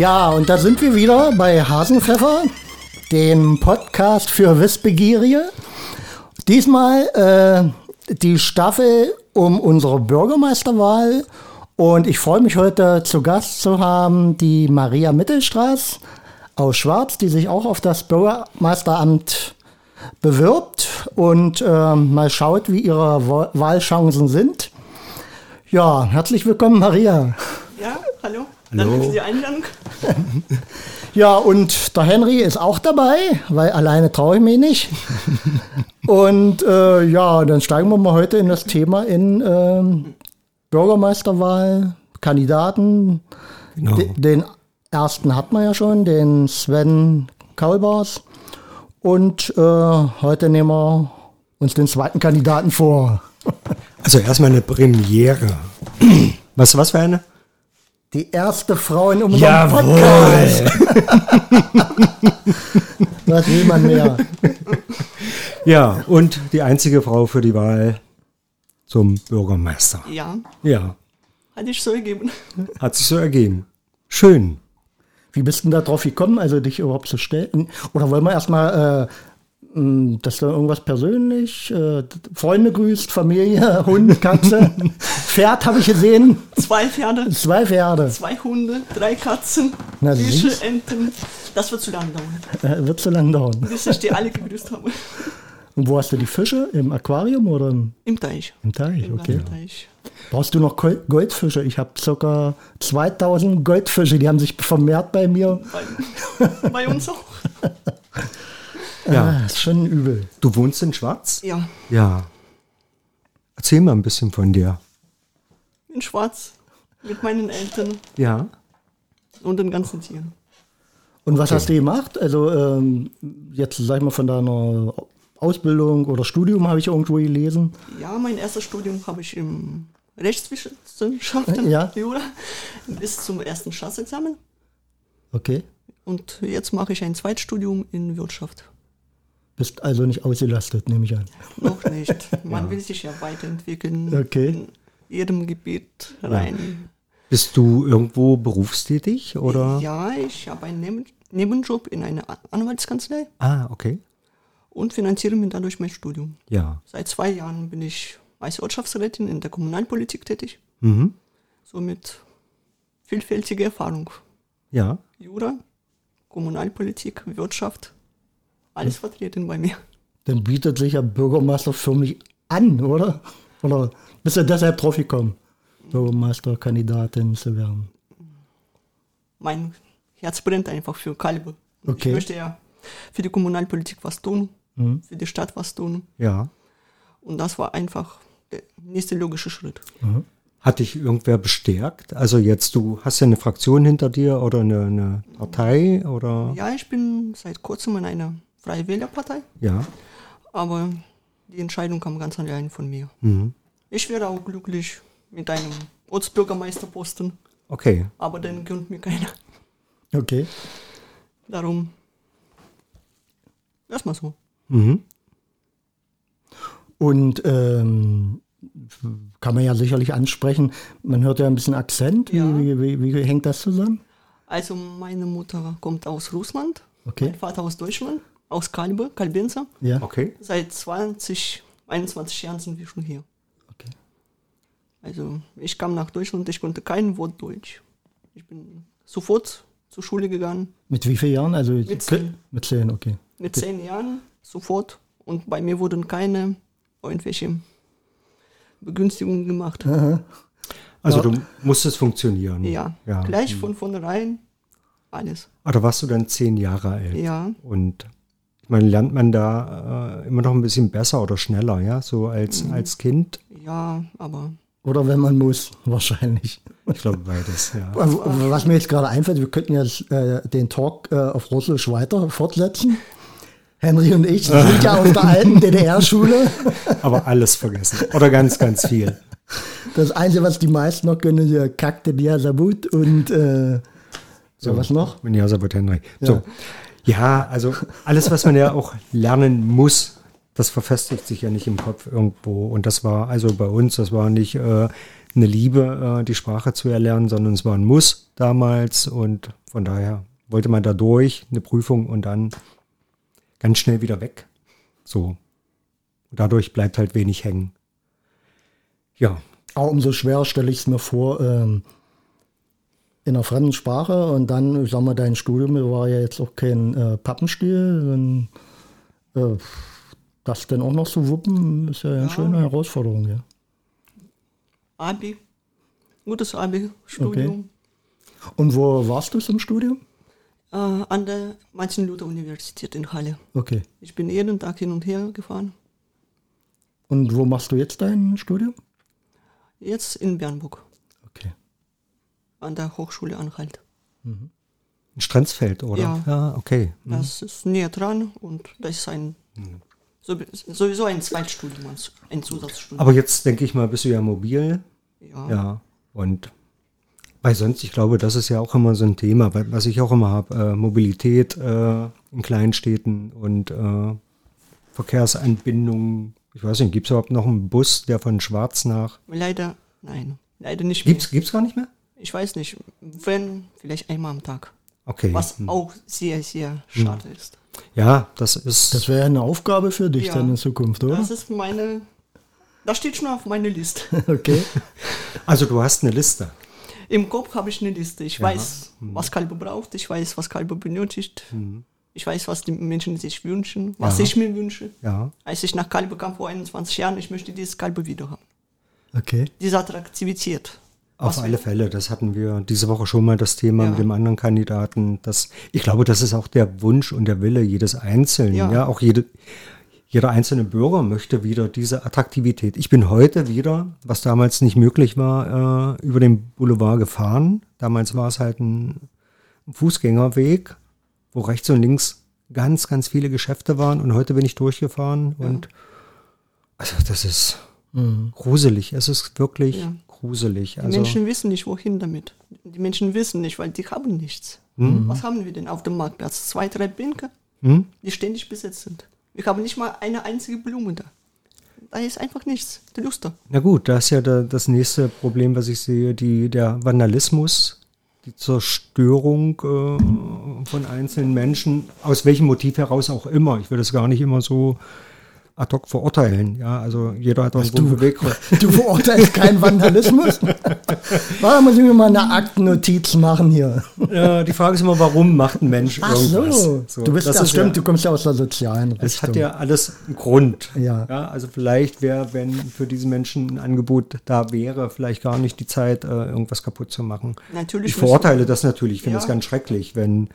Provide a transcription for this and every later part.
Ja, und da sind wir wieder bei Hasenpfeffer, dem Podcast für Wissbegierige. Diesmal äh, die Staffel um unsere Bürgermeisterwahl. Und ich freue mich heute zu Gast zu haben die Maria Mittelstraß aus Schwarz, die sich auch auf das Bürgermeisteramt bewirbt und äh, mal schaut, wie ihre Wahlchancen sind. Ja, herzlich willkommen, Maria. Ja, hallo. Danke hallo. für die Einladung. ja, und der Henry ist auch dabei, weil alleine traue ich mich nicht. und äh, ja, dann steigen wir mal heute in das Thema in äh, Bürgermeisterwahl, Kandidaten. Genau. Den ersten hat man ja schon, den Sven Kaulbars. Und äh, heute nehmen wir uns den zweiten Kandidaten vor. Also erstmal eine Premiere. Was, was für eine? Die erste Frau in unserem Jawohl. Podcast. was will man mehr? Ja, und die einzige Frau für die Wahl zum Bürgermeister. Ja. Ja. Hat sich so ergeben. Hat sich so ergeben. Schön. Wie bist du da drauf gekommen, also dich überhaupt zu stellen? Oder wollen wir erstmal, äh, dass du irgendwas persönlich, äh, Freunde grüßt, Familie, Hund, Katze, Pferd habe ich gesehen. Zwei Pferde. Zwei Pferde. Zwei Hunde, drei Katzen, Na, Fische, Enten. Das wird zu lange dauern. Äh, wird zu lange dauern. Bis ich die alle gegrüßt habe. Und wo hast du die Fische? Im Aquarium oder im, Im Teich? Im Teich, Im okay. Teich. Brauchst du noch Goldfische? Ich habe ca. 2000 Goldfische, die haben sich vermehrt bei mir. Bei, bei uns auch. ja, ah, ist schon übel. Du wohnst in Schwarz? Ja. Ja. Erzähl mal ein bisschen von dir. In Schwarz, mit meinen Eltern. Ja. Und den ganzen Tieren. Und was okay. hast du gemacht? Also ähm, jetzt sag ich mal von deiner Ausbildung oder Studium habe ich irgendwo gelesen. Ja, mein erstes Studium habe ich im Rechtswissenschaften, ja. Jura, bis zum ersten Staatsexamen. Okay. Und jetzt mache ich ein Zweitstudium in Wirtschaft. Bist also nicht ausgelastet, nehme ich an. Noch nicht. Man ja. will sich ja weiterentwickeln. Okay. In jedem Gebiet rein. Ja. Bist du irgendwo berufstätig oder? Ja, ich habe einen Nebenjob in einer Anwaltskanzlei. Ah, okay und finanziere mir dadurch mein Studium. Ja. Seit zwei Jahren bin ich als Ortschaftsrätin in der Kommunalpolitik tätig. Mhm. Somit vielfältige Erfahrung. Ja. Jura, Kommunalpolitik, Wirtschaft, alles vertreten bei mir. Dann bietet sich ja Bürgermeister für mich an, oder? Oder bist du deshalb drauf gekommen, Bürgermeisterkandidatin zu werden? Mein Herz brennt einfach für Kalbe. Okay. Ich möchte ja für die Kommunalpolitik was tun mhm. für die Stadt was tun. Ja. Und das war einfach der nächste logische Schritt. Mhm. Hat dich irgendwer bestärkt? Also jetzt, du hast ja eine Fraktion hinter dir oder eine, eine Partei oder? Ja, ich bin seit kurzem in einer Freie Wählerpartei. Ja. Aber die Entscheidung kam ganz allein von mir. Mhm. Ich wäre auch glücklich mit einem Ortsbürgermeisterposten. Okay. Aber den gönnt mir keiner. Okay. Darum erstmal so. Mhm. Und ähm, kann man ja sicherlich ansprechen, man hört ja ein bisschen Akzent. Ja. Wie, wie, wie, wie, hängt das zusammen? Also meine Mutter kommt aus Russland, okay. mein Vater aus Deutschland, aus Kalbe, Kalbenza. Ja. Okay. Seit 20, 21 Jahren sind wir schon hier. Okay. Also ich kam nach Deutschland, ich konnte kein Wort Deutsch. Ich bin sofort zur Schule gegangen. Mit wie vielen Jahren? Also mit zehn. Mit zehn, okay. Mit zehn Jahren sofort. Und bei mir wurden keine irgendwelche Begünstigungen gemacht. Aha. Also ja. du musstest funktionieren. Ja, ja. gleich von vornherein alles. Oder warst du dann zehn Jahre alt? Ja. Und man lernt man da äh, immer noch ein bisschen besser oder schneller, ja, so als, mhm. als Kind? Ja, aber. Oder wenn man muss, wahrscheinlich. Ich glaube beides, ja. Was mir jetzt gerade einfällt, wir könnten jetzt äh, den Talk äh, auf Russisch weiter fortsetzen. Henry und ich sind ja aus der alten DDR-Schule. Aber alles vergessen. Oder ganz, ganz viel. Das Einzige, was die meisten noch können, ist ja Kakte Diasabut und äh, so, was noch? Diasabut Henry. Ja. So. Ja, also alles, was man ja auch lernen muss, das verfestigt sich ja nicht im Kopf irgendwo. Und das war also bei uns, das war nicht äh, eine Liebe, äh, die Sprache zu erlernen, sondern es war ein Muss damals. Und von daher wollte man da durch, eine Prüfung und dann ganz schnell wieder weg. So. Und dadurch bleibt halt wenig hängen. Ja, Aber umso schwerer stelle ich es mir vor, ähm, in einer fremden Sprache und dann, ich sag mal, dein Studium war ja jetzt auch kein äh, Pappenstiel. Und, äh, das dann auch noch zu wuppen, ist ja eine schöne Herausforderung, ja. Abi, gutes Abi-Studium. Und wo warst du zum Studium? Äh, an der Martin-Luther-Universität in Halle. Okay. Ich bin jeden Tag hin und her gefahren. Und wo machst du jetzt dein Studium? Jetzt in Bernburg, Okay. An der Hochschule Anhalt. in Strenzfeld, oder? Ja. Ja, okay. Das ist näher dran und das ist ein so, sowieso ein Zweitstudium, ein Zusatzstudium. Aber jetzt denke ich mal, bist du ja mobil. ja. Ja, und weil sonst, ich glaube, das ist ja auch immer so ein Thema, weil- was ich auch immer habe, äh, Mobilität äh, in Kleinstädten und äh, Verkehrsanbindungen. Ich weiß nicht, gibt es überhaupt noch einen Bus, der von Schwarz nach... Leider, nein, leider nicht Gibt's, gibt's gar nicht mehr? Ich weiß nicht, wenn, vielleicht einmal am Tag. Okay. Was auch sehr, sehr schade ist. Ja, das ist... Das wäre eine Aufgabe für dich Ja. dann in Zukunft, oder? Das ist meine, das steht schon auf meiner Liste. Okay. also du hast eine Liste. Im Kopf habe ich eine Liste. Ich weiß, was Kalbe braucht, ich weiß, was Kalbe benötigt. Ich weiß, was die Menschen sich wünschen, was Ja. ich mir wünsche. Ja. Als ich nach Kalbe kam vor 21 Jahren, ich möchte dieses Kalbe wieder haben. Okay. Diese Attraktivität. Auf alle Fälle, das hatten wir diese Woche schon mal das Thema Ja. mit dem anderen Kandidaten. Das, ich glaube, das ist auch der Wunsch und der Wille jedes Einzelnen. Ja, Ja. auch jede, jeder einzelne Bürger möchte wieder diese Attraktivität. Ich bin heute wieder, was damals nicht möglich war, äh, über den Boulevard gefahren. Damals war es halt ein Fußgängerweg, wo rechts und links ganz, ganz viele Geschäfte waren. Und heute bin ich durchgefahren und also das ist gruselig. Es ist wirklich Ja. Gruselig. Die Also, Menschen wissen nicht, wohin damit. Die Menschen wissen nicht, weil die haben nichts. Hm? Was haben wir denn auf dem Marktplatz? Zwei, drei Bänke, hm? die ständig besetzt sind. Wir haben nicht mal eine einzige Blume da. Da ist einfach nichts. Die Luster. Na gut, da ist ja da, das nächste Problem, was ich sehe, die, der Vandalismus, die Zerstörung äh, von einzelnen Menschen, aus welchem Motiv heraus auch immer. Ich will das gar nicht immer so ad hoc verurteilen. Ja, also jeder hat auch einen guten Beweggrund. Du verurteilst keinen Vandalismus? Da muss ich mir mal eine Aktennotiz machen hier. Ja, die Frage ist immer, warum macht ein Mensch Ach irgendwas? so. Du bist das ja, ist stimmt, du kommst ja aus der sozialen Richtung. Es hat ja alles einen Grund. Ja. also vielleicht wäre, wenn für diese Menschen ein Angebot da wäre, vielleicht gar nicht die Zeit, äh, irgendwas kaputt zu machen. Natürlich Ich verurteile das natürlich. Ich finde Ja. es ganz schrecklich, wenn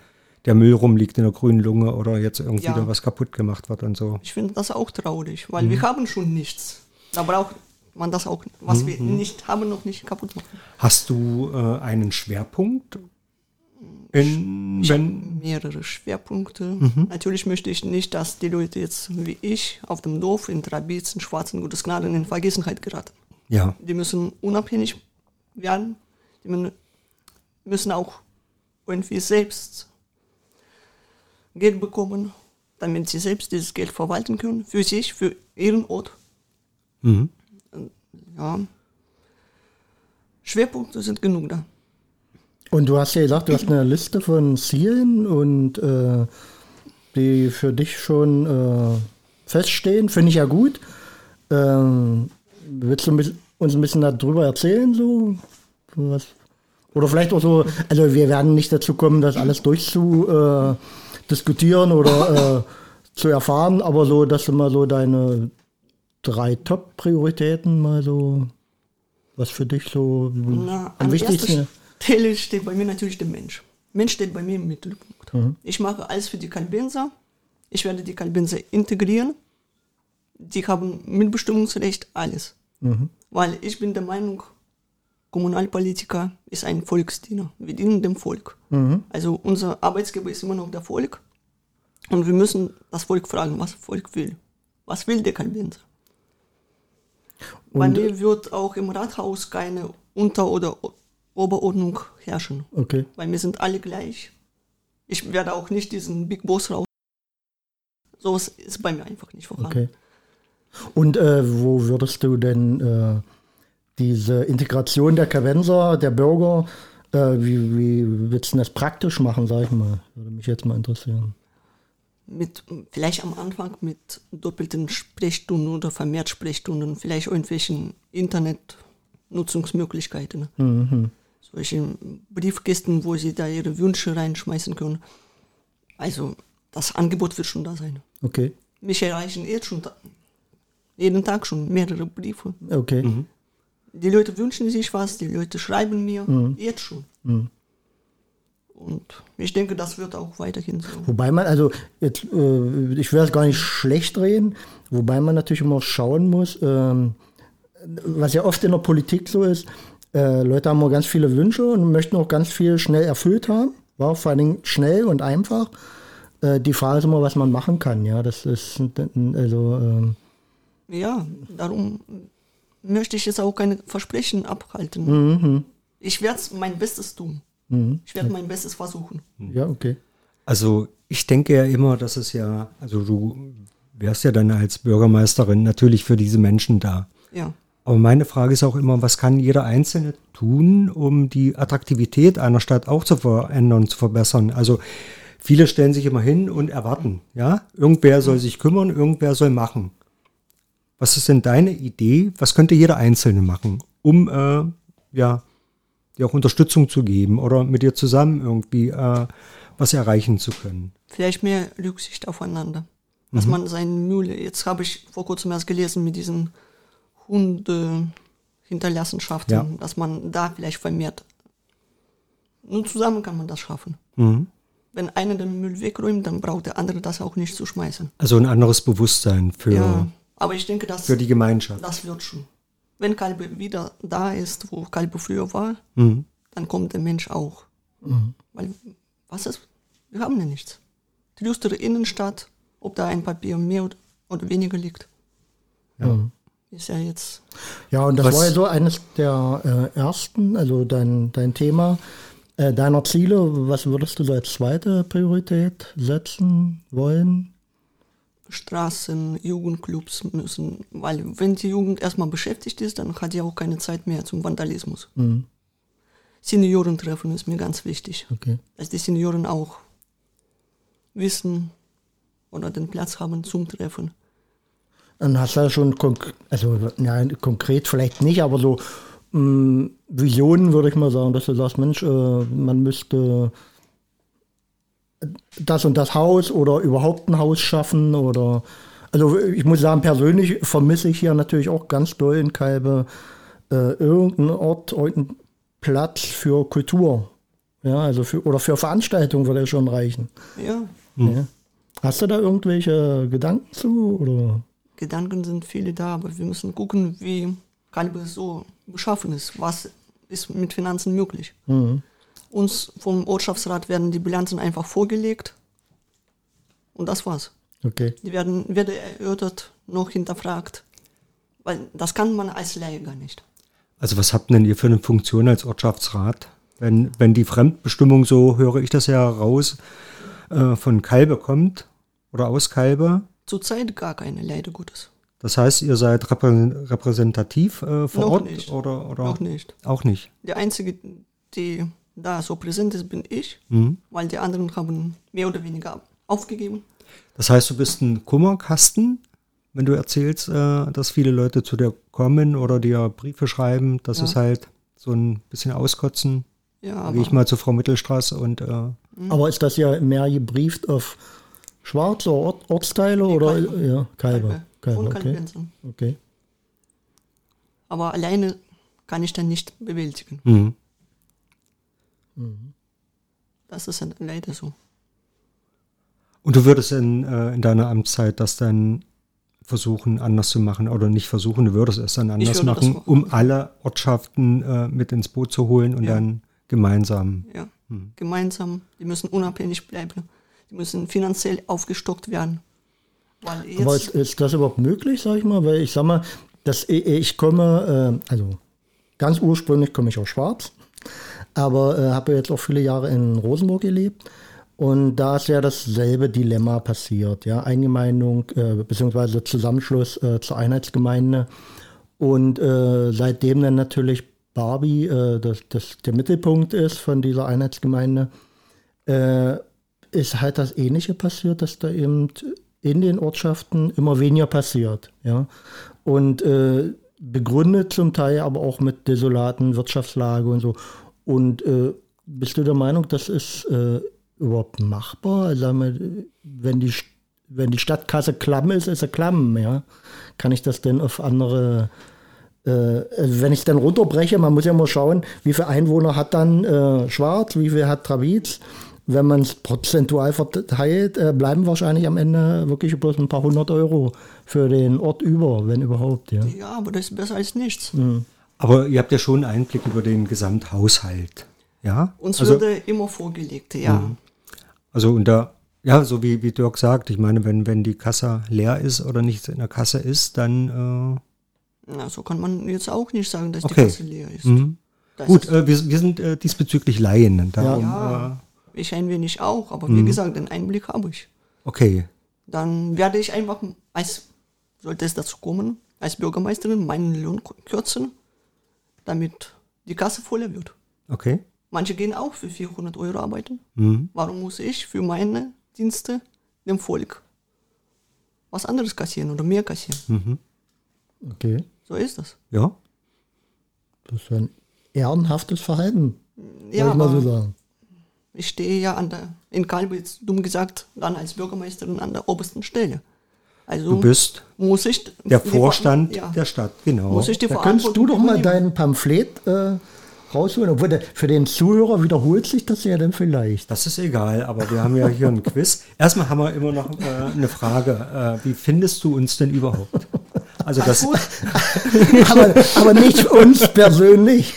der Müll rumliegt in der grünen Lunge oder jetzt irgendwie Ja. da was kaputt gemacht wird und so. Ich finde das auch traurig, weil Mhm. wir haben schon nichts. Da braucht man das auch, was Mhm. wir nicht haben, noch nicht kaputt machen. Hast du äh, einen Schwerpunkt? In, Ich habe mehrere Schwerpunkte. Mhm. Natürlich möchte ich nicht, dass die Leute jetzt wie ich auf dem Dorf in Trabiz, in Schwarzen, Gutes Gnaden in Vergessenheit geraten. ja, Die müssen unabhängig werden. Die mü- müssen auch irgendwie selbst Geld bekommen, damit sie selbst dieses Geld verwalten können. Für sich, für ihren Ort. mhm. Ja. Schwerpunkte sind genug da. Und du hast ja gesagt, du hast eine Liste von Zielen und äh, die für dich schon äh, feststehen. Finde ich ja gut. Ähm, willst du uns ein bisschen darüber erzählen? So? Was? Oder vielleicht auch so, also wir werden nicht dazu kommen, das alles durchzudiskutieren äh, diskutieren oder äh, zu erfahren, aber so, dass du mal so deine drei Top-Prioritäten mal so, was für dich so Na, am wichtigsten Stelle steht bei mir natürlich der Mensch. Mensch steht bei mir im Mittelpunkt. Ich mache alles für die Kalbenser. Ich werde die Kalbenser integrieren. Die haben Mitbestimmungsrecht, alles. Weil ich bin der Meinung, Kommunalpolitiker ist ein Volksdiener. Wir dienen dem Volk. Also unser Arbeitsgeber ist immer noch der Volk. Und wir müssen das Volk fragen, was das Volk will. Was will der Kalbenser? Bei mir wird auch im Rathaus keine Unter- oder Oberordnung herrschen. Okay. Weil wir sind alle gleich. Ich werde auch nicht diesen Big Boss raus. Sowas ist bei mir einfach nicht vorhanden. Okay. Und äh, wo würdest du denn äh, diese Integration der Kavenser, der Bürger, äh, wie, wie willst du das praktisch machen, sag ich mal? Würde mich jetzt mal interessieren. Mit, vielleicht am Anfang mit doppelten Sprechstunden oder vermehrt Sprechstunden, vielleicht irgendwelchen Internetnutzungsmöglichkeiten. Mhm. Solche Briefkästen, wo sie da ihre Wünsche reinschmeißen können. Also das Angebot wird schon da sein. Okay, Mich erreichen jetzt schon jeden Tag schon mehrere Briefe. okay. Die Leute wünschen sich was, die Leute schreiben mir jetzt schon. Und ich denke, das wird auch weiterhin so. Wobei man, also jetzt, äh, ich will das gar nicht schlecht reden, wobei man natürlich immer schauen muss, ähm, was ja oft in der Politik so ist, äh, Leute haben immer ganz viele Wünsche und möchten auch ganz viel schnell erfüllt haben, ja, vor allen Dingen schnell und einfach. Äh, die Frage ist immer, was man machen kann, ja, das ist, also, ähm, Ja, darum möchte ich jetzt auch keine Versprechen abhalten. Ich werde mein Bestes tun. Ich werde mein Bestes versuchen. ja, okay. Also ich denke ja immer, dass es ja, also du wärst ja dann als Bürgermeisterin natürlich für diese Menschen da. Ja. Aber meine Frage ist auch immer, was kann jeder Einzelne tun, um die Attraktivität einer Stadt auch zu verändern, zu verbessern? Also viele stellen sich immer hin und erwarten, ja, irgendwer soll sich kümmern, irgendwer soll machen. Was ist denn deine Idee? Was könnte jeder Einzelne machen, um äh, ja dir auch Unterstützung zu geben oder mit dir zusammen irgendwie äh, was erreichen zu können? Vielleicht mehr Rücksicht aufeinander. Dass man seine Mühle, jetzt habe ich vor kurzem erst gelesen mit diesen Hundehinterlassenschaften, Ja. dass man da vielleicht vermehrt. Nur zusammen kann man das schaffen. Mhm. Wenn einer den Müll wegräumt, dann braucht der andere das auch nicht zu schmeißen. Also ein anderes Bewusstsein für, Ja, aber ich denke, das, für die Gemeinschaft. das wird schon. Wenn Kalbe wieder da ist, wo Kalbe früher war, Mhm. dann kommt der Mensch auch. Weil, was ist? Wir haben ja nichts. Die düstere Innenstadt, ob da ein Papier mehr oder- weniger liegt, ist ja jetzt. Ja, und das Was- war ja so eines der äh, ersten, also dein, dein Thema äh, deiner Ziele. Was würdest du so als zweite Priorität setzen wollen? Straßen, Jugendclubs müssen, weil wenn die Jugend erstmal beschäftigt ist, dann hat die auch keine Zeit mehr zum Vandalismus. Seniorentreffen ist mir ganz wichtig, Okay. dass die Senioren auch wissen oder den Platz haben zum Treffen. Dann hast du ja schon, also ja, konkret vielleicht nicht, aber so mh, Visionen würde ich mal sagen, dass du sagst, Mensch, äh, man müsste das und das Haus oder überhaupt ein Haus schaffen oder also ich muss sagen, persönlich vermisse ich hier natürlich auch ganz doll in Kalbe äh, irgendeinen Ort, irgendeinen Platz für Kultur. Ja, also für, oder für Veranstaltungen würde schon reichen. Ja, Ja. Hast du da irgendwelche Gedanken zu? Oder? Gedanken sind viele da, aber wir müssen gucken, wie Kalbe so beschaffen ist. Was ist mit Finanzen möglich? Uns vom Ortschaftsrat werden die Bilanzen einfach vorgelegt und das war's. Okay. Die werden weder erörtert noch hinterfragt, weil das kann man als Laie gar nicht. Also was habt denn ihr für eine Funktion als Ortschaftsrat? Wenn, wenn die Fremdbestimmung, so höre ich das ja heraus, äh, von Kalbe kommt oder aus Kalbe, Zurzeit gar keine, leider Gottes. das heißt, ihr seid reprä repräsentativ äh, vor Noch Ort nicht. oder, oder Noch nicht. auch nicht? Der Einzige, die da so präsent ist, bin ich, Mhm. weil die anderen haben mehr oder weniger aufgegeben. Das heißt, du bist ein Kummerkasten, wenn du erzählst, äh, dass viele Leute zu dir kommen oder dir Briefe schreiben. Das Ja. ist halt so ein bisschen auskotzen. Ja, gehe ich mal zu Frau Mittelstraße und äh, Aber ist das ja mehr gebrieft auf schwarze Ort, Ortsteile oder Kalbe. ja, Kalbe? Kalbe. Kalbe, Und okay. Okay. Aber alleine kann ich dann nicht bewältigen. mhm. Das ist dann leider so. Und du würdest in, äh, in deiner Amtszeit das dann versuchen, anders zu machen oder nicht versuchen, du würdest es dann anders machen, machen. um alle Ortschaften äh, mit ins Boot zu holen und Ja. dann gemeinsam. Ja. Gemeinsam, die müssen unabhängig bleiben. Die müssen finanziell aufgestockt werden. Weil jetzt, Aber ist, ist das überhaupt möglich, sag ich mal? Weil ich sag mal, dass ich, ich komme, äh, also ganz ursprünglich komme ich aus Schwarz, aber äh, habe jetzt auch viele Jahre in Rosenburg gelebt. Und da ist ja dasselbe Dilemma passiert, ja, Eingemeindung äh, beziehungsweise Zusammenschluss äh, zur Einheitsgemeinde. Und äh, seitdem dann natürlich Barbie äh, das, das der Mittelpunkt ist von dieser Einheitsgemeinde, äh, ist halt das Ähnliche passiert, dass da eben in den Ortschaften immer weniger passiert, ja. Und äh, begründet zum Teil aber auch mit desolaten Wirtschaftslage und so. Und äh, bist du der Meinung, das ist äh, überhaupt machbar? Also, wenn die, wenn die Stadtkasse klamm ist, ist sie klamm, ja. Kann ich das denn auf andere, äh, also wenn ich es dann runterbreche, man muss ja mal schauen, wie viele Einwohner hat dann äh, Schwarz, wie viel hat Traviz. Wenn man es prozentual verteilt, äh, bleiben wahrscheinlich am Ende wirklich bloß ein paar hundert Euro für den Ort über, wenn überhaupt. Ja, Ja, aber das ist besser als nichts. Aber ihr habt ja schon einen Einblick über den Gesamthaushalt. Ja? Uns also, würde immer vorgelegt, ja. also unter, ja, so wie, wie Dirk sagt, ich meine, wenn, wenn die Kasse leer ist oder nichts in der Kasse ist, dann Na, so kann man jetzt auch nicht sagen, dass Okay. die Kasse leer ist. äh, mhm. Gut, ist, äh, wir, wir sind äh, diesbezüglich Laien. Darum, ja, ich ein wenig auch, aber Mhm. wie gesagt, den Einblick habe ich. äh, okay. Dann werde ich einfach, als sollte es dazu kommen, als Bürgermeisterin meinen Lohn kürzen, damit die Kasse voller wird. Okay. Manche gehen auch für 400 Euro arbeiten. Mhm. Warum muss ich für meine Dienste dem Volk was anderes kassieren oder mehr kassieren? okay. So ist das. Ja. Das ist ein ehrenhaftes Verhalten, Ja, ich mal so sagen. ich stehe ja an der, in Kalbitz, dumm gesagt, dann als Bürgermeisterin an der obersten Stelle. Also Du bist muss ich der Vorstand ja, der Stadt, genau. muss ich die Da könntest du doch mal dein Pamphlet äh, rausholen. Obwohl der, für den Zuhörer wiederholt sich das ja dann vielleicht. Das ist egal, aber wir haben ja hier ein Quiz. Erstmal haben wir immer noch äh, eine Frage. Äh, wie findest du uns denn überhaupt? Also das, aber, aber nicht uns persönlich.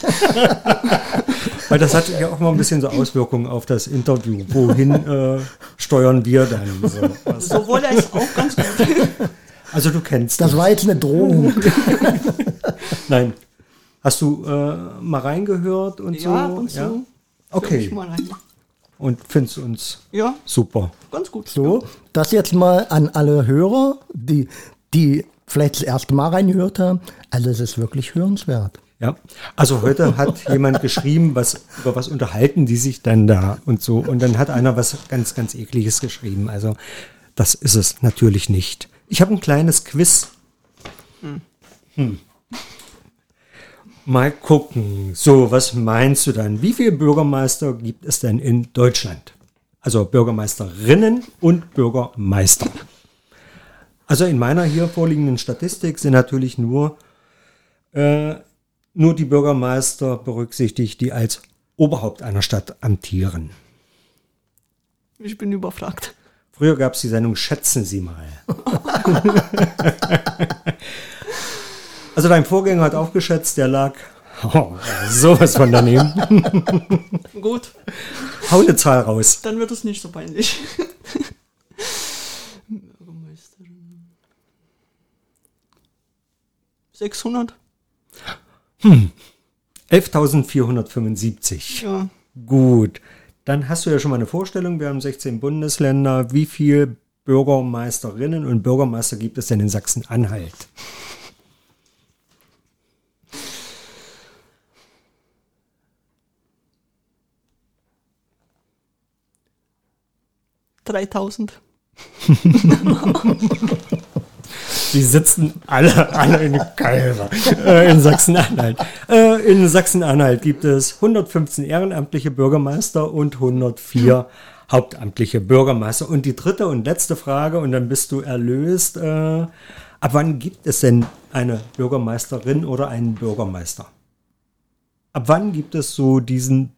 Weil das hat ja auch mal ein bisschen so Auswirkungen auf das Interview. Wohin äh, steuern wir dann? So, so wurde es auch ganz gut. Also du kennst Das war jetzt eine Drohung. Nein. Hast du äh, mal reingehört und so? Ja, ab und. Ja? Hör Okay. ich mal rein. Und findest uns Ja, super. ganz gut. So, das jetzt mal an alle Hörer, die, die vielleicht das erste Mal reingehört haben. Also es ist wirklich hörenswert. Ja, also heute hat jemand geschrieben, was, über was unterhalten die sich dann da und so. Und dann hat einer was ganz, ganz ekliges geschrieben. Also das ist es natürlich nicht. Ich habe ein kleines Quiz. Hm. Mal gucken. So, was meinst du dann? Wie viele Bürgermeister gibt es denn in Deutschland? Also Bürgermeisterinnen und Bürgermeister. Also in meiner hier vorliegenden Statistik sind natürlich nur äh, nur die Bürgermeister berücksichtigt, die als Oberhaupt einer Stadt amtieren. Ich bin überfragt. Früher gab es die Sendung Schätzen Sie mal. also dein Vorgänger hat aufgeschätzt, der lag oh, sowas von daneben. Gut, Hau eine Zahl raus. dann wird es nicht so peinlich. Bürgermeisterin. 600? 11.475. Ja. Gut, dann hast du ja schon mal eine Vorstellung. Wir haben 16 Bundesländer. Wie viele Bürgermeisterinnen und Bürgermeister gibt es denn in Sachsen-Anhalt? dreitausend. Die sitzen alle, alle in Kalver, äh, in Sachsen-Anhalt. Äh, in Sachsen-Anhalt gibt es 115 ehrenamtliche Bürgermeister und 104 hauptamtliche Bürgermeister. Und die dritte und letzte Frage, und dann bist du erlöst. Äh, ab wann gibt es denn eine Bürgermeisterin oder einen Bürgermeister? Ab wann gibt es so diesen,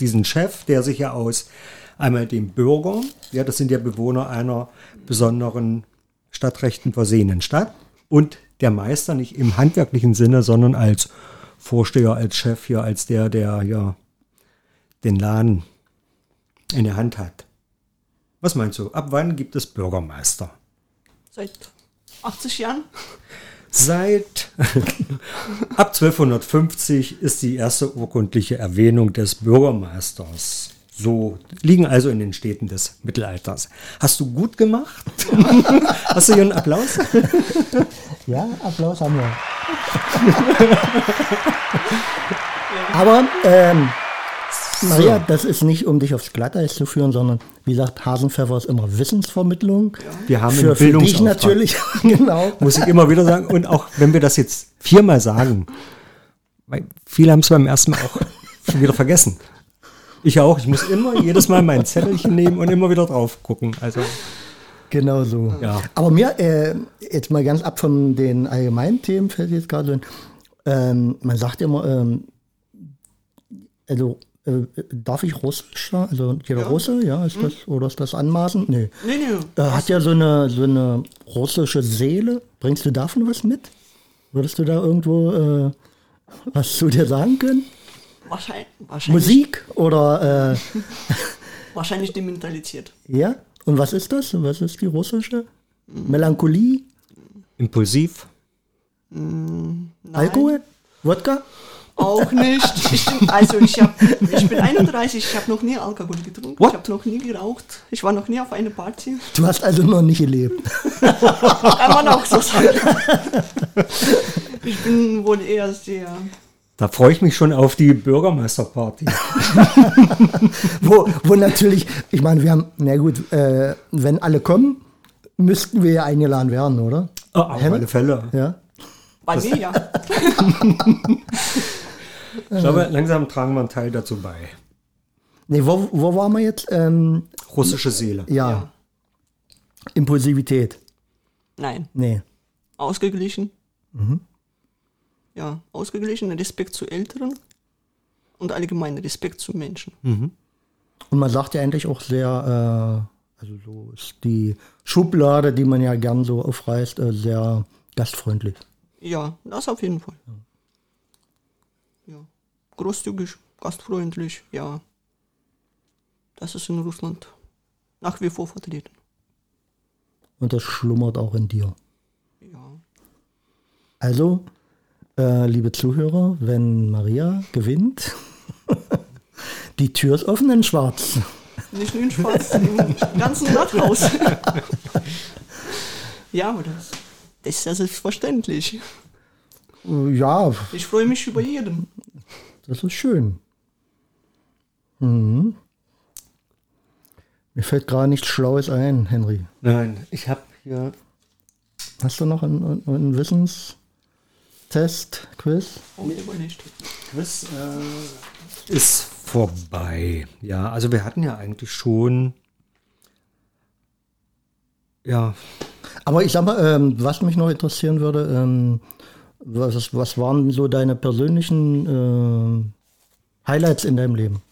diesen Chef, der sich ja aus einmal dem Bürger, ja, das sind ja Bewohner einer besonderen Stadtrechten versehenen Stadt und der Meister nicht im handwerklichen Sinne, sondern als Vorsteher, als Chef hier, als der, der ja den Laden in der Hand hat. Was meinst du? Ab wann gibt es Bürgermeister? Seit 80 Jahren? Seit ab 1250 ist die erste urkundliche Erwähnung des Bürgermeisters. So, liegen also in den Städten des Mittelalters. Hast du gut gemacht? Hast du hier einen Applaus? Ja, Applaus haben wir. Aber ähm, Maria, das ist nicht, um dich aufs Glatteis zu führen, sondern wie gesagt, Hasenpfeffer ist immer Wissensvermittlung. Wir haben für, für dich natürlich, genau. Muss ich immer wieder sagen. Und auch wenn wir das jetzt viermal sagen, weil viele haben es beim ersten Mal auch schon wieder vergessen. Ich auch. Ich muss immer jedes Mal mein Zettelchen nehmen und immer wieder drauf gucken. Also Genau so. Ja. Aber mir, äh, jetzt mal ganz ab von den allgemeinen Themen, fällt jetzt gerade so ein, ähm, man sagt immer, ähm, also äh, darf ich Russisch sagen? Also jeder Ja. Russe, ja, ist das, oder ist das anmaßend? Nee. Nee, nee. Er hat ja so eine, so eine russische Seele. Bringst du davon was mit? Würdest du da irgendwo äh, was zu dir sagen können? Wahrscheinlich, wahrscheinlich, Musik oder äh, wahrscheinlich die Mentalität. ja? Und was ist das? Was ist die russische? Melancholie? impulsiv. Nein, Alkohol? Wodka? Auch nicht. Ich, also ich, hab, ich bin 31, ich habe noch nie Alkohol getrunken. What? Ich habe noch nie geraucht. Ich war noch nie auf einer Party. Du hast also noch nicht gelebt. Kann man auch so sagen. Ich bin wohl eher sehr... Da freue ich mich schon auf die Bürgermeisterparty. wo, wo natürlich, ich meine, wir haben, na gut, äh, wenn alle kommen, müssten wir ja eingeladen werden, oder? Oh, auf alle Fälle. Ja. Bei mir ja. Ich glaube, langsam tragen wir einen Teil dazu bei. Nee, wo, wo waren wir jetzt? Ähm, Russische Seele. ja. Ja. Impulsivität. Nein. Nee. Ausgeglichen. Ja, ausgeglichen. Respekt zu Älteren. Und allgemein Respekt zu Menschen. Und man sagt ja eigentlich auch sehr, äh, also so ist die Schublade, die man ja gern so aufreißt, äh, sehr gastfreundlich. Ja, das auf jeden Fall. Ja. Großzügig, gastfreundlich, ja. Das ist in Russland nach wie vor vertreten. Und das schlummert auch in dir. Ja. Also, äh, liebe Zuhörer, wenn Maria gewinnt, die Tür ist offen in Schwarz. Nicht nur in Schwarz, im ganzen Rathaus. ja, aber das, das ist ja selbstverständlich. Ja, Ich freue mich über jeden. das ist schön. Mhm. Mir fällt gerade nichts Schlaues ein, Henry. Nein, ich habe hier. Hast du noch einen, einen Wissenstest, Quiz? Oh, mir überlegt. Quiz äh, ist vorbei. Ja, also wir hatten ja eigentlich schon. Ja, Aber ich sag mal, ähm, was mich noch interessieren würde, ähm, was, was waren so deine persönlichen ähm, Highlights in deinem Leben?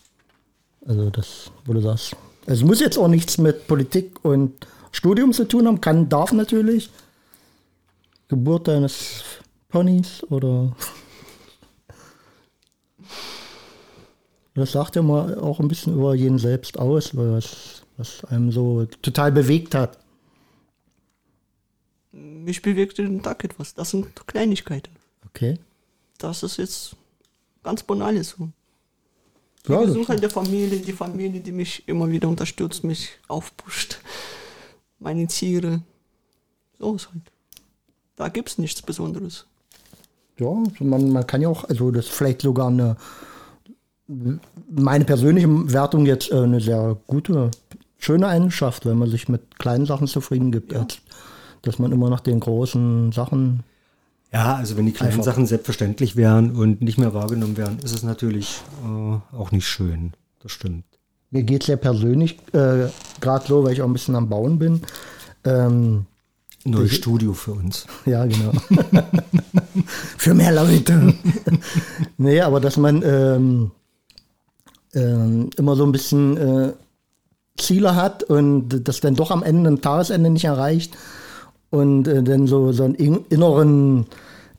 Also das, wo du sagst, es muss jetzt auch nichts mit Politik und Studium zu tun haben, kann, darf natürlich. Geburt deines Ponys oder das sagt ja mal auch ein bisschen über jeden selbst aus, was, was einem so total bewegt hat. Mich bewegt jeden Tag etwas. Das sind Kleinigkeiten. Okay. Das ist jetzt ganz banales so. Die Ja, das- Gesundheit der Familie, die Familie, die mich immer wieder unterstützt, mich aufpusht. Meine Tiere. So ist halt. Da gibt es nichts Besonderes. Ja, man, man kann ja auch, also das ist vielleicht sogar eine, meine persönliche Wertung jetzt äh, eine sehr gute, schöne Eigenschaft, wenn man sich mit kleinen Sachen zufrieden gibt, als dass man immer nach den großen Sachen. ja, also wenn die kleinen Einfach. Sachen selbstverständlich wären und nicht mehr wahrgenommen werden, ist es natürlich äh, auch nicht schön. Das stimmt. Mir geht es ja persönlich äh, gerade so, weil ich auch ein bisschen am Bauen bin. Ähm, Neues Studio für uns. Ja, genau. Für mehr Leute. nee, aber dass man ähm, ähm, immer so ein bisschen äh, Ziele hat und das dann doch am Ende, am Tagesende nicht erreicht und äh, dann so, so einen in- inneren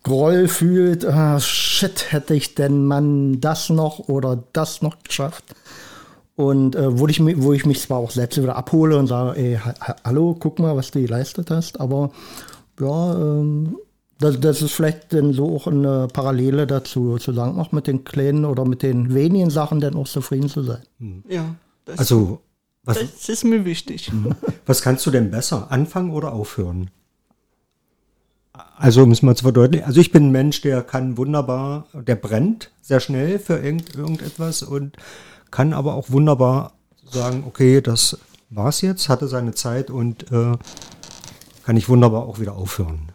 Groll fühlt, ah, shit, hätte ich denn man das noch oder das noch geschafft. Und äh, wo, ich, wo ich mich zwar auch selbst wieder abhole und sage, ey, ha ha- hallo, guck mal, was du geleistet hast, aber ja, ähm, das, das ist vielleicht dann so auch eine Parallele dazu, zu sagen, auch mit den kleinen oder mit den wenigen Sachen dann auch zufrieden zu sein. Ja. Das, Also, was, das ist mir wichtig. was kannst du denn besser? Anfangen oder aufhören? Also, um es mal zu verdeutlichen. Also, ich bin ein Mensch, der kann wunderbar, der brennt sehr schnell für irgend, irgendetwas und kann aber auch wunderbar sagen, okay, das war's jetzt, hatte seine Zeit und äh, kann ich wunderbar auch wieder aufhören.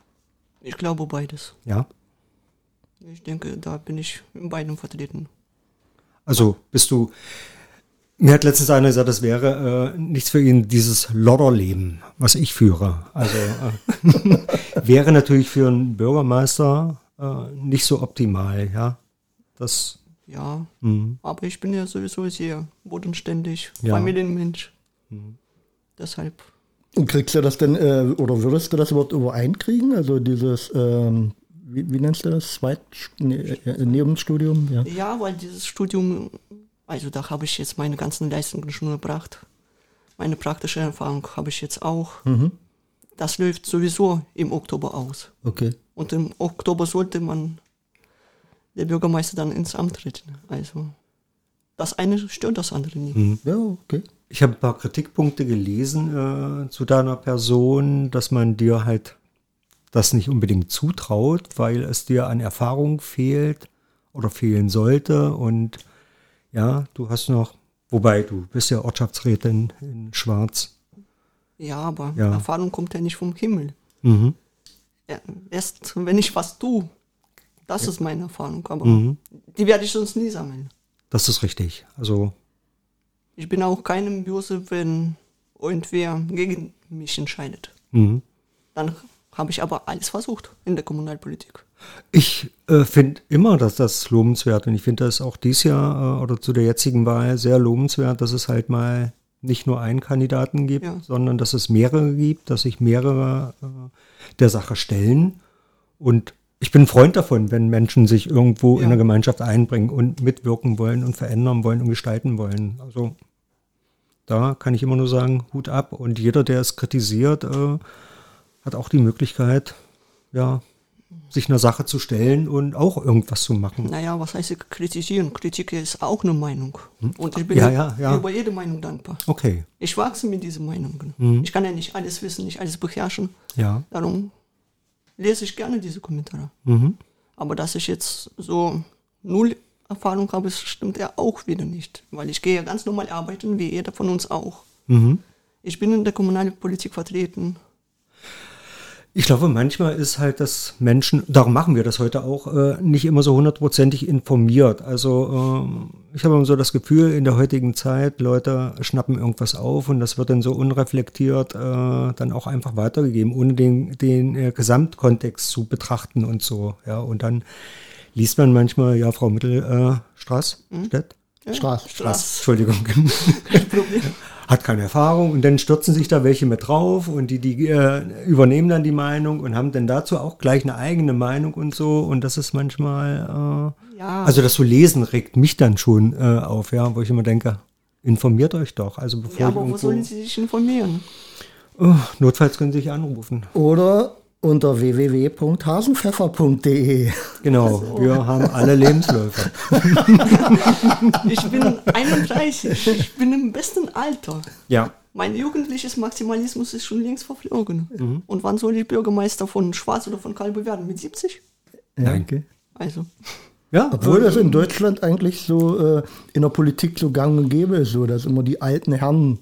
Ich glaube beides. Ja. Ich denke, da bin ich in beiden vertreten. Also bist du. Mir hat letztens einer gesagt, das wäre äh, nichts für ihn, dieses Lodderleben, was ich führe. Also äh, wäre natürlich für einen Bürgermeister äh, nicht so optimal, ja. Das, Ja, mhm. aber ich bin ja sowieso sehr bodenständig, Ja. Familienmensch. Deshalb, Und kriegst du das denn, äh, oder würdest du das überhaupt übereinkriegen? Also dieses, ähm, wie, wie nennst du das? Zweit ne, äh, Nebenstudium? Ja. ja, weil dieses Studium, also da habe ich jetzt meine ganzen Leistungen schon gebracht. Meine praktische Erfahrung habe ich jetzt auch. Das läuft sowieso im Oktober aus. Okay. Und im Oktober sollte man der Bürgermeister dann ins Amt treten. Also das eine stört das andere nie. Ja, okay. Ich habe ein paar Kritikpunkte gelesen äh, zu deiner Person, dass man dir halt das nicht unbedingt zutraut, weil es dir an Erfahrung fehlt oder fehlen sollte. Und ja, du hast noch, wobei du bist ja Ortschaftsrätin in Schwarz. Ja, aber Ja. Erfahrung kommt ja nicht vom Himmel. Mhm. Ja, erst wenn ich was tue, das ist meine Erfahrung. Aber Mhm. die werde ich sonst nie sammeln. Das ist richtig. Also, Ich bin auch keinem böse, wenn irgendwer gegen mich entscheidet. mhm. Dann habe ich aber alles versucht in der Kommunalpolitik. Ich äh, finde immer, dass das lobenswert und ich finde das auch dieses Jahr äh, oder zu der jetzigen Wahl sehr lobenswert, dass es halt mal nicht nur einen Kandidaten gibt, Ja. sondern dass es mehrere gibt, dass sich mehrere äh, der Sache stellen. Und ich bin ein Freund davon, wenn Menschen sich irgendwo in Ja. der Gemeinschaft einbringen und mitwirken wollen und verändern wollen und gestalten wollen. Also da kann ich immer nur sagen, Hut ab. Und jeder, der es kritisiert, äh, hat auch die Möglichkeit, ja, sich einer Sache zu stellen und auch irgendwas zu machen. Naja, was heißt kritisieren? Kritik ist auch eine Meinung. Und ich bin Hm? Ja, ja, ja. über jede Meinung dankbar. Okay, Ich wachse mit diesen Meinungen. Mhm. Ich kann ja nicht alles wissen, nicht alles beherrschen. ja. Darum lese ich gerne diese Kommentare. Mhm. Aber dass ich jetzt so null Erfahrung habe, stimmt ja auch wieder nicht. Weil ich gehe ja ganz normal arbeiten, wie jeder von uns auch. Mhm. Ich bin in der kommunalen Politik vertreten. Ich glaube, manchmal ist halt das Menschen, darum machen wir das heute auch, äh, nicht immer so hundertprozentig informiert. Also ähm, ich habe immer so das Gefühl, in der heutigen Zeit, Leute schnappen irgendwas auf und das wird dann so unreflektiert äh, dann auch einfach weitergegeben, ohne den, den äh, Gesamtkontext zu betrachten und so. Ja, und dann liest man manchmal, ja, Frau Mittelstraß, äh, Straß? Ja, Straß. Straß. Entschuldigung. Hat keine Erfahrung und dann stürzen sich da welche mit drauf und die, die äh, übernehmen dann die Meinung und haben dann dazu auch gleich eine eigene Meinung und so und das ist manchmal, äh, Ja. also das zu lesen regt mich dann schon äh, auf, ja, wo ich immer denke, informiert euch doch, also bevor Ja, aber wo sollen Sie sich informieren? oh, notfalls können Sie sich anrufen. Oder unter www.hasenpfeffer.de. Genau, wir haben alle Lebensläufe. Ich bin 31. Ich bin im besten Alter. Ja, Mein jugendliches Maximalismus ist schon längst verflogen. Und wann soll ich Bürgermeister von Schwarz oder von Kalbe werden? Mit 70? Ja, okay. Also, ja, Obwohl das in Deutschland eigentlich so äh, in der Politik so gang und gäbe ist, so dass immer die alten Herren,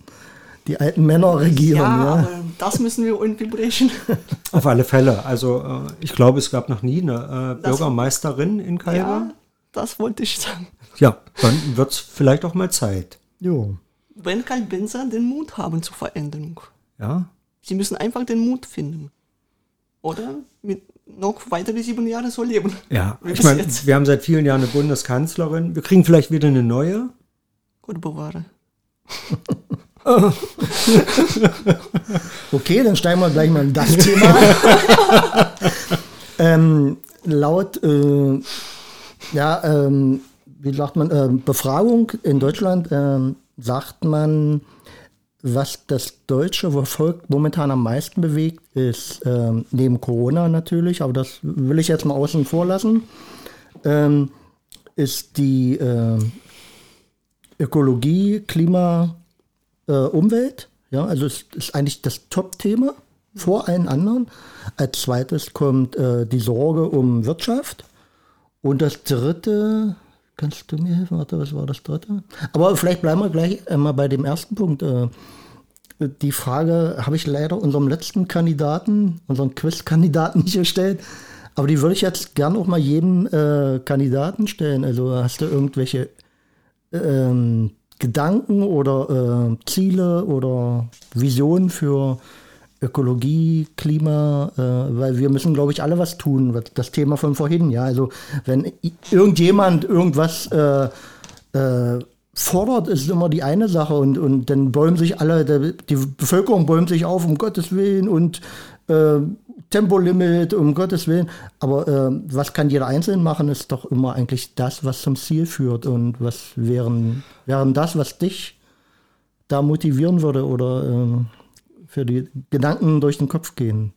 die alten Männer regieren. ja, Ja, das müssen wir irgendwie brechen. auf alle Fälle. Also äh, ich glaube, es gab noch nie eine äh, Das- Bürgermeisterin in Kalbe. Ja, das wollte ich sagen. Ja, dann wird es vielleicht auch mal Zeit. Jo. Wenn Kalbenser den Mut haben zur Veränderung. Ja, Sie müssen einfach den Mut finden. Oder mit noch weitere sieben Jahre so leben. ja. Ich meine, wir haben seit vielen Jahren eine Bundeskanzlerin. Wir kriegen vielleicht wieder eine neue. Gott bewahre. Okay, dann steigen wir gleich mal in das Thema. ähm, laut, äh, ja, ähm, wie sagt man, äh, Befragung in Deutschland ähm, sagt man, was das deutsche Volk momentan am meisten bewegt, ist ähm, neben Corona natürlich, aber das will ich jetzt mal außen vor lassen, ähm, ist die ähm, Ökologie, Klima äh, Umwelt. Ja, also es ist eigentlich das Top-Thema vor allen anderen. Als zweites kommt äh, die Sorge um Wirtschaft. Und das dritte, kannst du mir helfen? Warte, was war das dritte? Aber vielleicht bleiben wir gleich einmal bei dem ersten Punkt. Äh, die Frage habe ich leider unserem letzten Kandidaten, unseren Quiz-Kandidaten nicht gestellt. Aber die würde ich jetzt gern auch mal jedem äh, Kandidaten stellen. Also hast du irgendwelche ähm, Gedanken oder äh, Ziele oder Visionen für Ökologie, Klima, äh, weil wir müssen, glaube ich, alle was tun. Das Thema von vorhin, ja. Also wenn irgendjemand irgendwas äh, äh, fordert, ist immer die eine Sache und, und dann bäumen sich alle, die Bevölkerung bäumt sich auf, um Gottes Willen und äh, Tempolimit, um Gottes Willen. Aber äh, was kann jeder einzeln machen, ist doch immer eigentlich das, was zum Ziel führt. Und was wären, wären das, was dich da motivieren würde oder äh, für die Gedanken durch den Kopf gehen?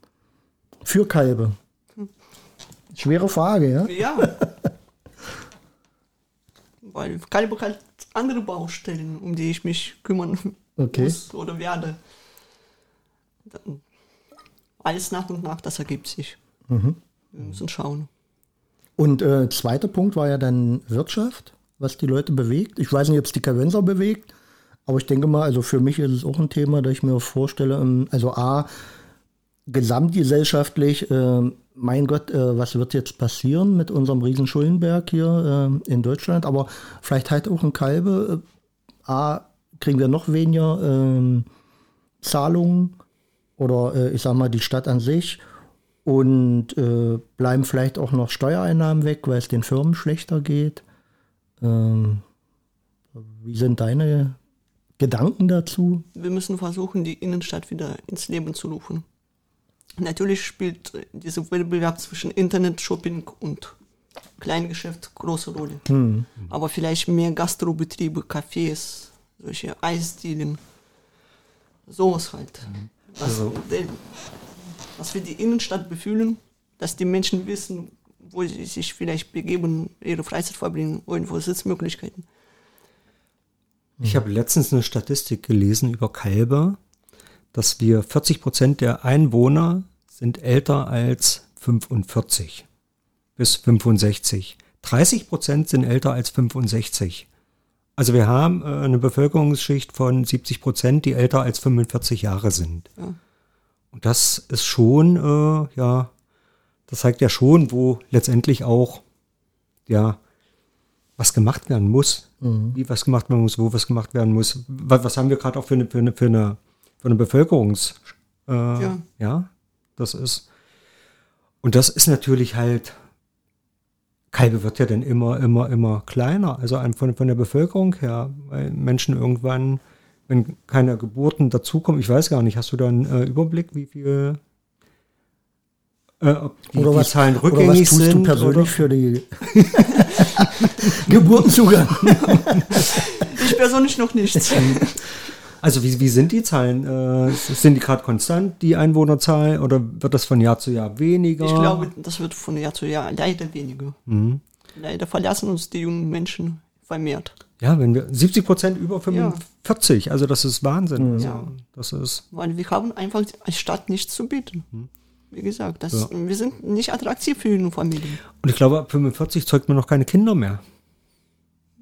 Für Kalbe. Schwere Frage, ja? Ja. Weil Kalbe hat andere Baustellen, um die ich mich kümmern okay. muss oder werde. Alles nach und nach, das ergibt sich. Mhm. Wir müssen schauen. Und äh, zweiter Punkt war ja dann Wirtschaft, was die Leute bewegt. Ich weiß nicht, ob es die Kavenser bewegt, aber ich denke mal, also für mich ist es auch ein Thema, das ich mir vorstelle, ähm, also A, gesamtgesellschaftlich, äh, mein Gott, äh, was wird jetzt passieren mit unserem riesen Schuldenberg hier äh, in Deutschland, aber vielleicht halt auch ein Kalbe. Äh, A, kriegen wir noch weniger ähm, Zahlungen oder äh, ich sag mal die Stadt an sich und äh, bleiben vielleicht auch noch Steuereinnahmen weg, weil es den Firmen schlechter geht. Ähm, wie sind deine Gedanken dazu? Wir müssen versuchen, die Innenstadt wieder ins Leben zu rufen. Natürlich spielt dieser Wettbewerb zwischen Internet, Shopping und Kleingeschäft große Rolle. Hm. Aber vielleicht mehr Gastrobetriebe, Cafés, solche Eisdielen, sowas halt. Mhm. Was, also. dass wir die Innenstadt befühlen, dass die Menschen wissen, wo sie sich vielleicht begeben, ihre Freizeit verbringen, irgendwo Sitzmöglichkeiten. Ich habe letztens eine Statistik gelesen über Kalber dass wir 40 Prozent der Einwohner sind älter als 45 bis 65. 30 Prozent sind älter als 65. Also wir haben äh, eine Bevölkerungsschicht von 70 Prozent, die älter als 45 Jahre sind. Ja. Und das ist schon, äh, ja, das zeigt ja schon, wo letztendlich auch, ja, was gemacht werden muss. Mhm. Wie was gemacht werden muss, wo was gemacht werden muss. Was, was haben wir gerade auch für eine, für eine, für eine von der Bevölkerungs. Äh, ja. ja, das ist. Und das ist natürlich halt. Kalbe wird ja dann immer, immer, immer kleiner. Also von, von der Bevölkerung her, weil Menschen irgendwann, wenn keine Geburten dazukommen, ich weiß gar nicht, hast du da einen äh, Überblick, wie viel äh, ob die, oder was, die Zahlen rückgängig oder was tust sind, du persönlich oder? für die Geburtenzugang? ich persönlich noch nichts. Also wie, wie sind die Zahlen? Äh, sind die gerade konstant, die Einwohnerzahl, oder wird das von Jahr zu Jahr weniger? Ich glaube, das wird von Jahr zu Jahr leider weniger. Mhm. Leider verlassen uns die jungen Menschen vermehrt. Ja, wenn wir 70 Prozent über 45, ja. also das ist Wahnsinn. Mhm. Also, ja. Das ist Weil wir haben einfach als Stadt nichts zu bieten. Mhm. Wie gesagt, das, ja. wir sind nicht attraktiv für junge Familien. Und ich glaube, ab 45 zeugt man noch keine Kinder mehr.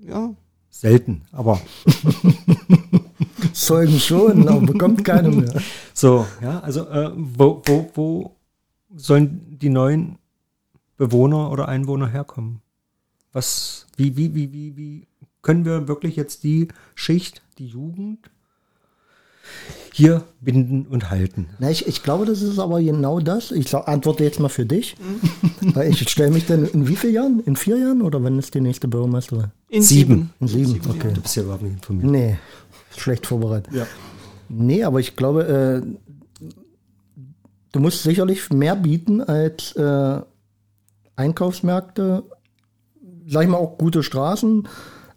Ja. Selten, aber. Zeugen schon, aber bekommt keine mehr. So, ja, also äh, wo, wo, wo sollen die neuen Bewohner oder Einwohner herkommen? Was, wie, wie, wie, wie, wie können wir wirklich jetzt die Schicht, die Jugend hier binden und halten? Na, ich, ich glaube, das ist aber genau das. Ich antworte jetzt mal für dich. Mhm. Weil ich stelle mich dann in wie vielen Jahren? In vier Jahren oder wann ist die nächste Bürgermeisterin? In sieben. In sieben, sieben okay. Du bist ja überhaupt nicht informiert. Nee, schlecht vorbereitet. Ja. Nee, aber ich glaube, äh, du musst sicherlich mehr bieten als äh, Einkaufsmärkte, sag ich mal auch gute Straßen,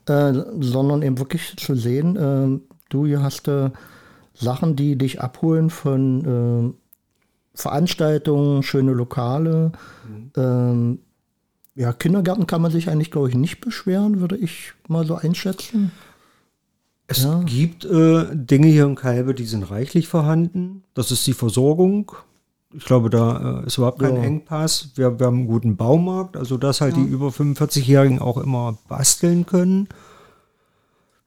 äh, sondern eben wirklich zu sehen, äh, du hier hast Sachen, die dich abholen von äh, Veranstaltungen, schöne Lokale. Mhm. Ähm, ja, Kindergärten kann man sich eigentlich, glaube ich, nicht beschweren, würde ich mal so einschätzen. Es gibt äh, Dinge hier in Kalbe, die sind reichlich vorhanden. Das ist die Versorgung. Ich glaube, da äh, ist überhaupt kein Ja. Engpass. Wir, wir haben einen guten Baumarkt, also dass halt die über 45-Jährigen auch immer basteln können.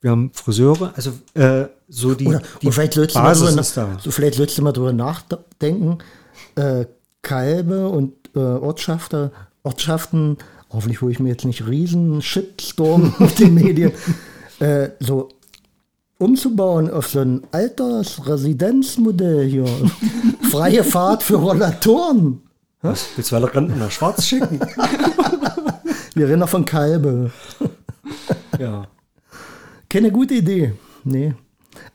Wir haben Friseure, also äh, so die, Oder, die vielleicht du mal Basis drüber, ist da. so vielleicht sollst du mal drüber nachdenken. Äh, Kalbe und äh, Ortschafter, Ortschaften, hoffentlich hole ich mir jetzt nicht riesen Shitstorm auf den Medien, äh, so umzubauen auf so ein altes Residenzmodell hier. Freie Fahrt für Rollatoren. Was? Willst du alle Renten nach Schwarz schicken? Wir reden noch von Kalbe. ja. Keine gute Idee. Nee.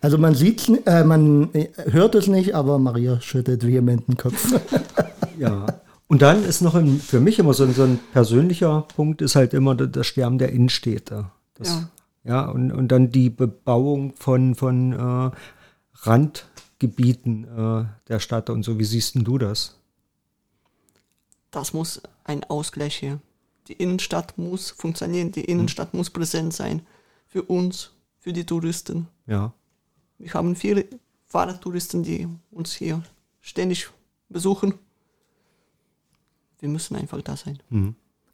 Also man sieht's, äh, man äh, hört es nicht, aber Maria schüttet vehement den Kopf. Ja. Und dann ist noch ein, für mich immer so ein, so ein persönlicher Punkt, ist halt immer das das Sterben der Innenstädte. Das, Ja. Ja. und, und dann die Bebauung von, von äh, Randgebieten äh, der Stadt und so. Wie siehst denn du das? Das muss ein Ausgleich her. Die Innenstadt muss funktionieren, die Innenstadt muss präsent sein. Für uns, für die Touristen. Ja. Wir haben viele Fahrradtouristen, die uns hier ständig besuchen. Wir müssen einfach da sein.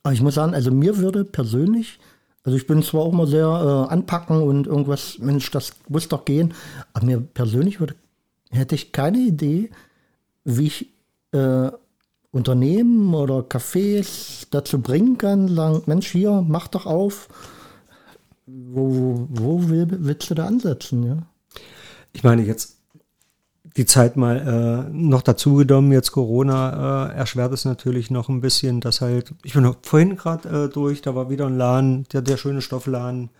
Aber ich muss sagen, also mir würde persönlich, also ich bin zwar auch mal sehr äh, anpacken und irgendwas, Mensch, das muss doch gehen, aber mir persönlich würde, hätte ich keine Idee, wie ich äh, Unternehmen oder Cafés dazu bringen kann, sagen, Mensch, hier, mach doch auf. Wo, wo will, willst du da ansetzen, ja? Ich meine, jetzt die Zeit mal äh, noch dazu genommen, jetzt Corona äh, erschwert es natürlich noch ein bisschen, dass halt, ich bin vorhin gerade äh, durch, da war wieder ein Laden, der, der schöne Stoffladen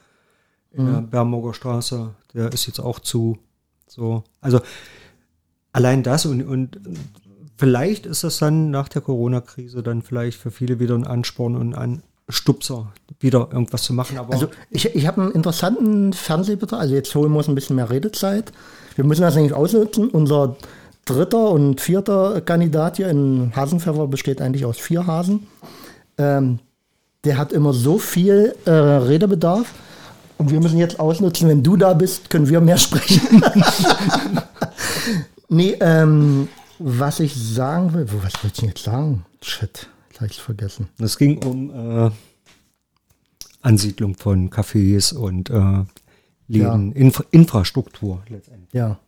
in der Bernburger Straße, der ist jetzt auch zu. So, also allein das und, und vielleicht ist das dann nach der Corona-Krise dann vielleicht für viele wieder ein Ansporn und ein Stupser, wieder irgendwas zu machen. Aber Also ich, ich habe einen interessanten Fernsehbetrag, also jetzt holen wir uns ein bisschen mehr Redezeit. Wir müssen das nämlich ausnutzen. Unser dritter und vierter Kandidat hier in Hasenpfeffer besteht eigentlich aus vier Hasen. Ähm, der hat immer so viel äh, Redebedarf. Und wir müssen jetzt ausnutzen, wenn du da bist, können wir mehr sprechen. nee, ähm, was ich sagen will, wo, was wollte ich denn jetzt sagen? Shit, jetzt habe ich es vergessen. Es ging um äh, Ansiedlung von Cafés und äh, Läden, Infra Infrastruktur letztendlich. Ja.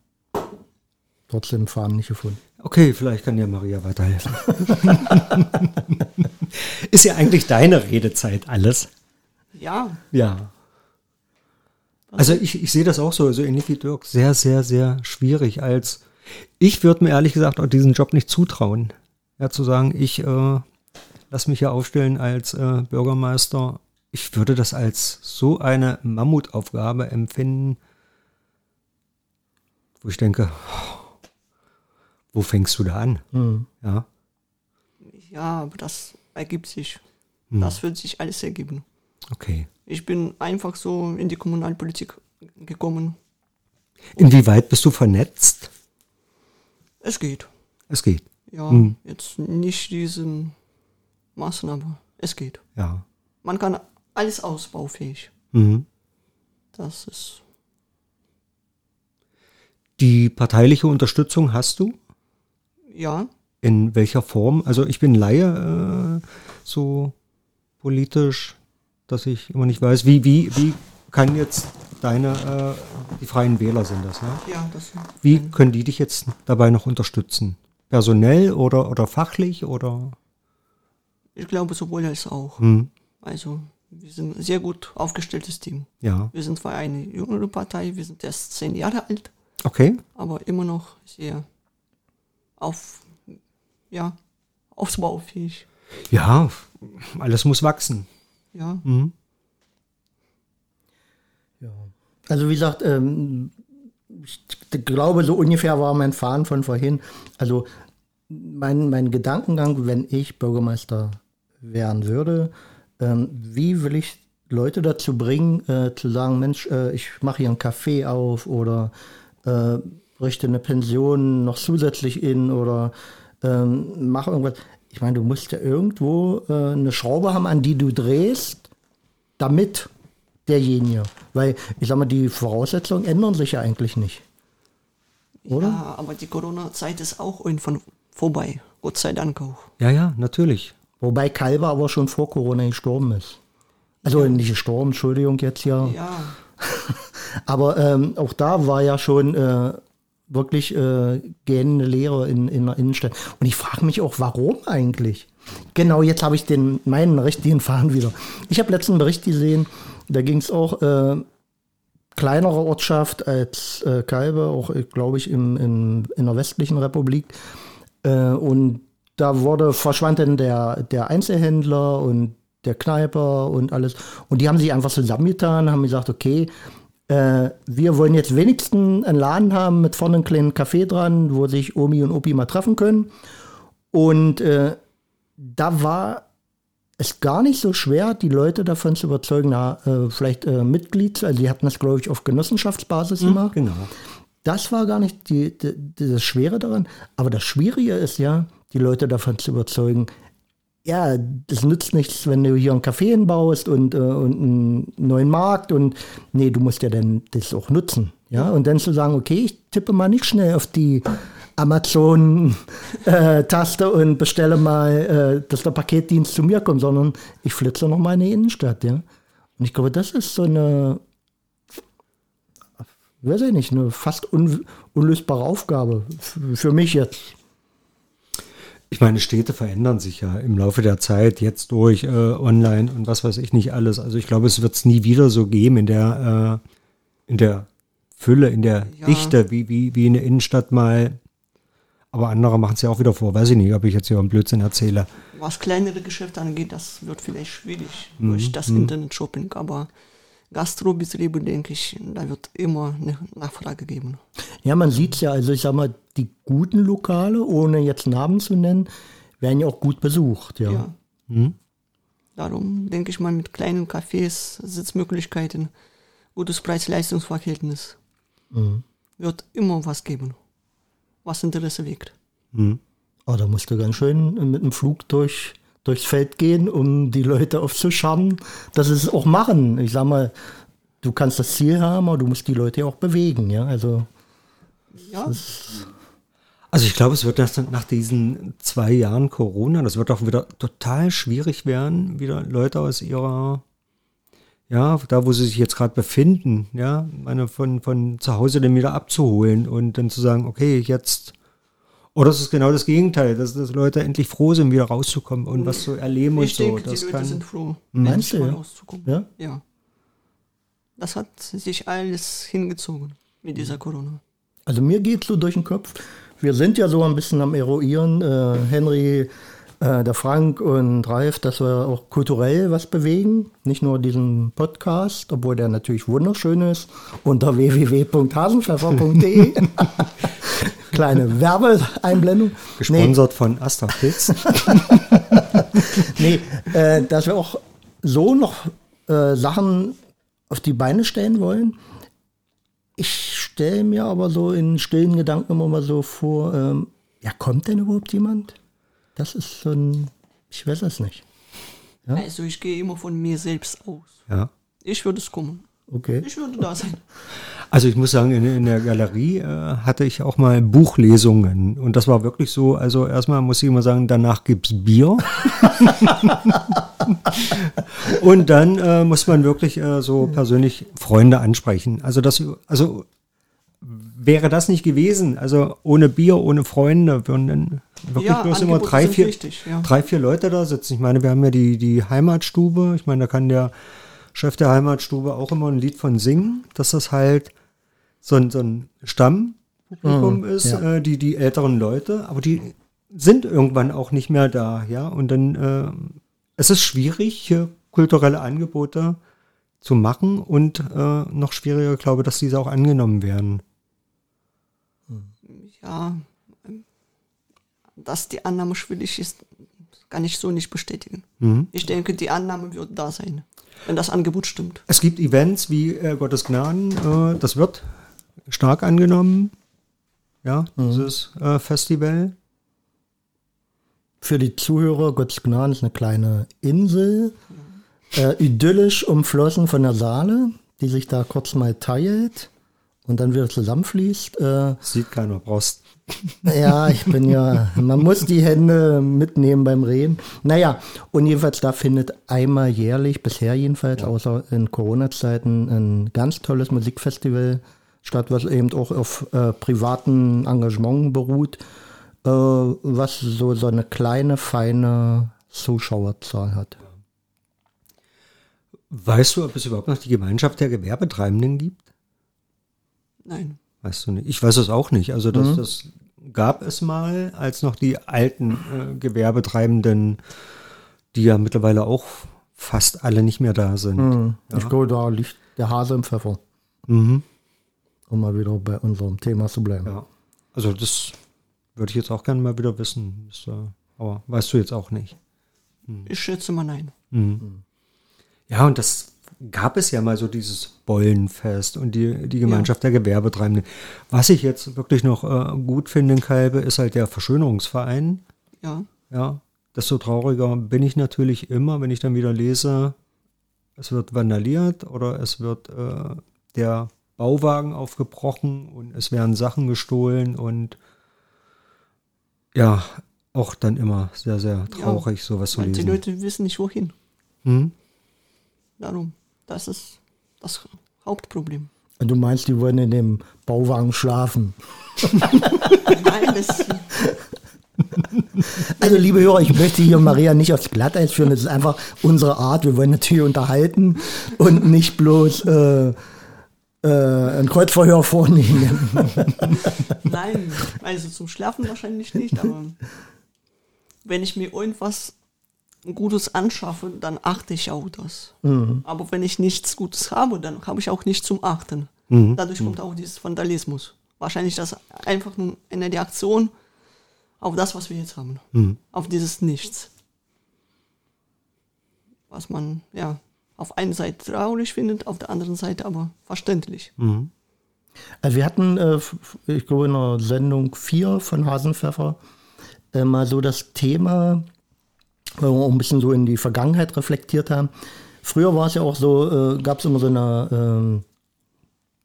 Trotzdem Faden nicht gefunden. Okay, vielleicht kann dir Maria weiterhelfen. Ist ja eigentlich deine Redezeit alles. Ja, Ja. Also ich, ich sehe das auch so, so ähnlich wie Dirk, sehr, sehr, sehr schwierig als, ich würde mir ehrlich gesagt auch diesen Job nicht zutrauen. Ja, zu sagen, ich äh, lass mich ja aufstellen als äh, Bürgermeister. Ich würde das als so eine Mammutaufgabe empfinden, wo ich denke, wo fängst du da an? Ja. ja, aber das ergibt sich. Das wird sich alles ergeben. Okay. Ich bin einfach so in die Kommunalpolitik gekommen. Inwieweit bist du vernetzt? Es geht. Es geht. Ja, Hm. jetzt nicht diesen Maßen, aber es geht. Ja. Man kann alles ausbaufähig. Mhm. Das ist, Die parteiliche Unterstützung hast du? ja, In welcher Form? Also ich bin Laie, äh, so politisch, dass ich immer nicht weiß, wie, wie, wie kann jetzt deine, äh, die Freien Wähler sind das, ne? ja, das Wie können die dich jetzt dabei noch unterstützen? Personell oder, oder fachlich oder? Ich glaube sowohl als auch. Hm, Also, wir sind ein sehr gut aufgestelltes Team. ja. Wir sind zwar eine jüngere Partei, wir sind erst zehn Jahre alt, Okay. aber immer noch sehr auf, ja, ausbaufähig. Ja, alles muss wachsen. Ja, Mhm. Also wie gesagt, ähm, ich glaube, so ungefähr war mein Fahren von vorhin. Also mein, mein Gedankengang, wenn ich Bürgermeister werden würde, ähm, wie will ich Leute dazu bringen, äh, zu sagen, Mensch, äh, ich mache hier einen Café auf oder äh, richte eine Pension noch zusätzlich in oder ähm, mache irgendwas. Ich meine, du musst ja irgendwo äh, eine Schraube haben, an die du drehst, damit derjenige? Weil, ich sag mal, die Voraussetzungen ändern sich ja eigentlich nicht. Oder? Ja, aber die Corona-Zeit ist auch irgendwann vorbei. Gott sei Dank auch. Ja, ja, natürlich. Wobei Kalber aber schon vor Corona gestorben ist. Also nicht gestorben, Entschuldigung jetzt ja. Ja, Aber ähm, auch da war ja schon äh, wirklich äh, gähnende Leere in, in der Innenstadt. Und ich frage mich auch, warum eigentlich? Genau, jetzt habe ich den meinen richtigen Faden wieder. Ich habe letzten Bericht gesehen, da ging es auch äh, kleinere Ortschaft als äh, Kalbe, auch äh, glaube ich im, im, in der westlichen Republik. Äh, und da wurde verschwand dann der, der Einzelhändler und der Kneiper und alles. Und die haben sich einfach zusammengetan, haben gesagt, okay, äh, wir wollen jetzt wenigstens einen Laden haben mit vorne einem kleinen Café dran, wo sich Omi und Opi mal treffen können. Und äh, da war es gar nicht so schwer, die Leute davon zu überzeugen, na, äh, vielleicht äh, Mitglied, also die hatten das, glaube ich, auf Genossenschaftsbasis gemacht. Genau. Das war gar nicht die, die, das Schwere daran. Aber das Schwierige ist ja, die Leute davon zu überzeugen, ja, das nützt nichts, wenn du hier einen Café hinbaust und, äh, und einen neuen Markt und nee, du musst ja dann das auch nutzen. Ja, und dann zu sagen, okay, ich tippe mal nicht schnell auf die Amazon-Taste und bestelle mal, äh, dass der Paketdienst zu mir kommt, sondern ich flitze noch mal in die Innenstadt, ja. Und ich glaube, das ist so eine, weiß ich nicht, eine fast un unlösbare Aufgabe für mich jetzt. Ich meine, Städte verändern sich ja im Laufe der Zeit, jetzt durch äh, Online und was weiß ich nicht alles. Also ich glaube, es wird es nie wieder so geben in der, äh, in der Fülle, in der Ja. Dichte, wie, wie, wie in der Innenstadt mal. Aber andere machen es ja auch wieder vor. Weiß ich nicht, ob ich jetzt hier einen Blödsinn erzähle. was kleinere Geschäfte angeht, das wird vielleicht schwierig Mhm, durch das Internet-Shopping. Aber Gastrobetriebe, denke ich, da wird immer eine Nachfrage geben. Ja, man sieht ja, also ich sag mal, die guten Lokale, ohne jetzt Namen zu nennen, werden ja auch gut besucht, ja. Ja. Mhm. Darum denke ich mal mit kleinen Cafés, Sitzmöglichkeiten, gutes Preis-Leistungs-Verhältnis. Mhm. Wird immer was geben, was Interesse weckt. Oh, da musst du ganz schön mit dem Flug durch, durchs Feld gehen, um die Leute aufzuscharren, dass sie es auch machen. Ich sag mal, du kannst das Ziel haben, aber du musst die Leute ja auch bewegen, ja. Also, Ja, Also ich glaube, es wird nach diesen zwei Jahren Corona, das wird auch wieder total schwierig werden, wieder Leute aus ihrer, ja, da wo sie sich jetzt gerade befinden, ja, meine von, von zu Hause dann wieder abzuholen und dann zu sagen, okay, jetzt, oder es ist genau das Gegenteil, dass, dass Leute endlich froh sind, wieder rauszukommen und was zu erleben und ich so. denke, die Das Leute kann, sind froh, Meinst endlich du, mal ja? rauszukommen. ja. Ja. Das hat sich alles hingezogen mit dieser Corona. Also mir geht so durch den Kopf. Wir sind ja so ein bisschen am Eruieren, äh, Henry, äh, der Frank und Ralf, dass wir auch kulturell was bewegen. Nicht nur diesen Podcast, obwohl der natürlich wunderschön ist, unter www.hasenpfeffer.de. Kleine Werbeeinblendung. Nee, gesponsert von Asta Pilz. nee äh, dass wir auch so noch äh, Sachen auf die Beine stellen wollen. Ich stelle mir aber so in stillen Gedanken immer mal so vor, ähm, ja, kommt denn überhaupt jemand? Das ist so ein, ich weiß es nicht. Ja? Also ich gehe immer von mir selbst aus. ja. Ich würde es kommen. Okay. Ich würde da sein. Also ich muss sagen, in, in der Galerie äh, hatte ich auch mal Buchlesungen und das war wirklich so, also erstmal muss ich immer sagen, danach gibt's Bier. und dann äh, muss man wirklich äh, so persönlich Freunde ansprechen. Also das, also wäre das nicht gewesen, also ohne Bier, ohne Freunde, würden dann wirklich Ja, bloß immer Angebote drei, sind vier, wichtig, ja. drei, vier Leute da sitzen. Ich meine, wir haben ja die, die Heimatstube. Ich meine, da kann der Chef der Heimatstube auch immer ein Lied von singen, dass das halt so ein, so ein Stammpublikum ist, ja. äh, die, die älteren Leute, aber die sind irgendwann auch nicht mehr da, ja. Und dann äh, es ist schwierig, hier kulturelle Angebote zu machen und äh, noch schwieriger, glaube ich, dass diese auch angenommen werden. Ja, dass die Annahme schwierig ist, kann ich so nicht bestätigen. Mhm. Ich denke, die Annahme wird da sein, wenn das Angebot stimmt. Es gibt Events wie äh, Gottes Gnaden, äh, das wird stark angenommen. Ja, dieses äh, Festival. Für die Zuhörer, Gottes Gnaden ist eine kleine Insel äh, idyllisch umflossen von der Saale, die sich da kurz mal teilt und dann wieder zusammenfließt. Äh, Sieht keiner, brauchst. ja, ich bin ja, man muss die Hände mitnehmen beim Reden. Naja, und jedenfalls da findet einmal jährlich, bisher jedenfalls, außer in Corona-Zeiten, ein ganz tolles Musikfestival statt, was eben auch auf äh, privaten Engagement beruht, äh, was so, so eine kleine, feine Zuschauerzahl hat. Weißt du, ob es überhaupt noch die Gemeinschaft der Gewerbetreibenden gibt? Nein. Weißt du nicht? Ich weiß es auch nicht. Also das, das gab es mal, als noch die alten äh, Gewerbetreibenden, die ja mittlerweile auch fast alle nicht mehr da sind. Ich glaube, da liegt der Hase im Pfeffer. Mhm. Um mal wieder bei unserem Thema zu bleiben. Ja. Also das würde ich jetzt auch gerne mal wieder wissen. Das, äh, aber weißt du jetzt auch nicht. Ich schätze mal nein. Ja, und das gab es ja mal so dieses Bollenfest und die, die Gemeinschaft der Gewerbetreibenden. Was ich jetzt wirklich noch äh, gut finde in Kalbe, ist halt der Verschönerungsverein. Ja. Ja, desto trauriger bin ich natürlich immer, wenn ich dann wieder lese, es wird vandaliert oder es wird äh, der Bauwagen aufgebrochen und es werden Sachen gestohlen und ja, auch dann immer sehr, sehr traurig, sowas zu Weil die lesen. Leute wissen nicht wohin. Hm? Darum. Das ist das Hauptproblem. Und du meinst, die wollen in dem Bauwagen schlafen? Nein, das, Also, liebe Hörer, ich möchte hier Maria nicht aufs Glatteis führen. Das ist einfach unsere Art. Wir wollen natürlich unterhalten und nicht bloß äh, äh, ein Kreuzverhör vornehmen. nein, also zum Schlafen wahrscheinlich nicht, aber wenn ich mir irgendwas Gutes anschaffe, dann achte ich auch das. Aber wenn ich nichts Gutes habe, dann habe ich auch nichts zum Achten. Dadurch kommt auch dieses Vandalismus. Wahrscheinlich das einfach nur eine Reaktion auf das, was wir jetzt haben. Auf dieses Nichts. Was man, ja, auf einer Seite traurig findet, auf der anderen Seite aber verständlich. Also wir hatten, äh, ich glaube, in der Sendung 4 von Hasenpfeffer äh, mal so das Thema, weil wir auch ein bisschen so in die Vergangenheit reflektiert haben. Früher war es ja auch so, äh, gab es immer so eine ähm,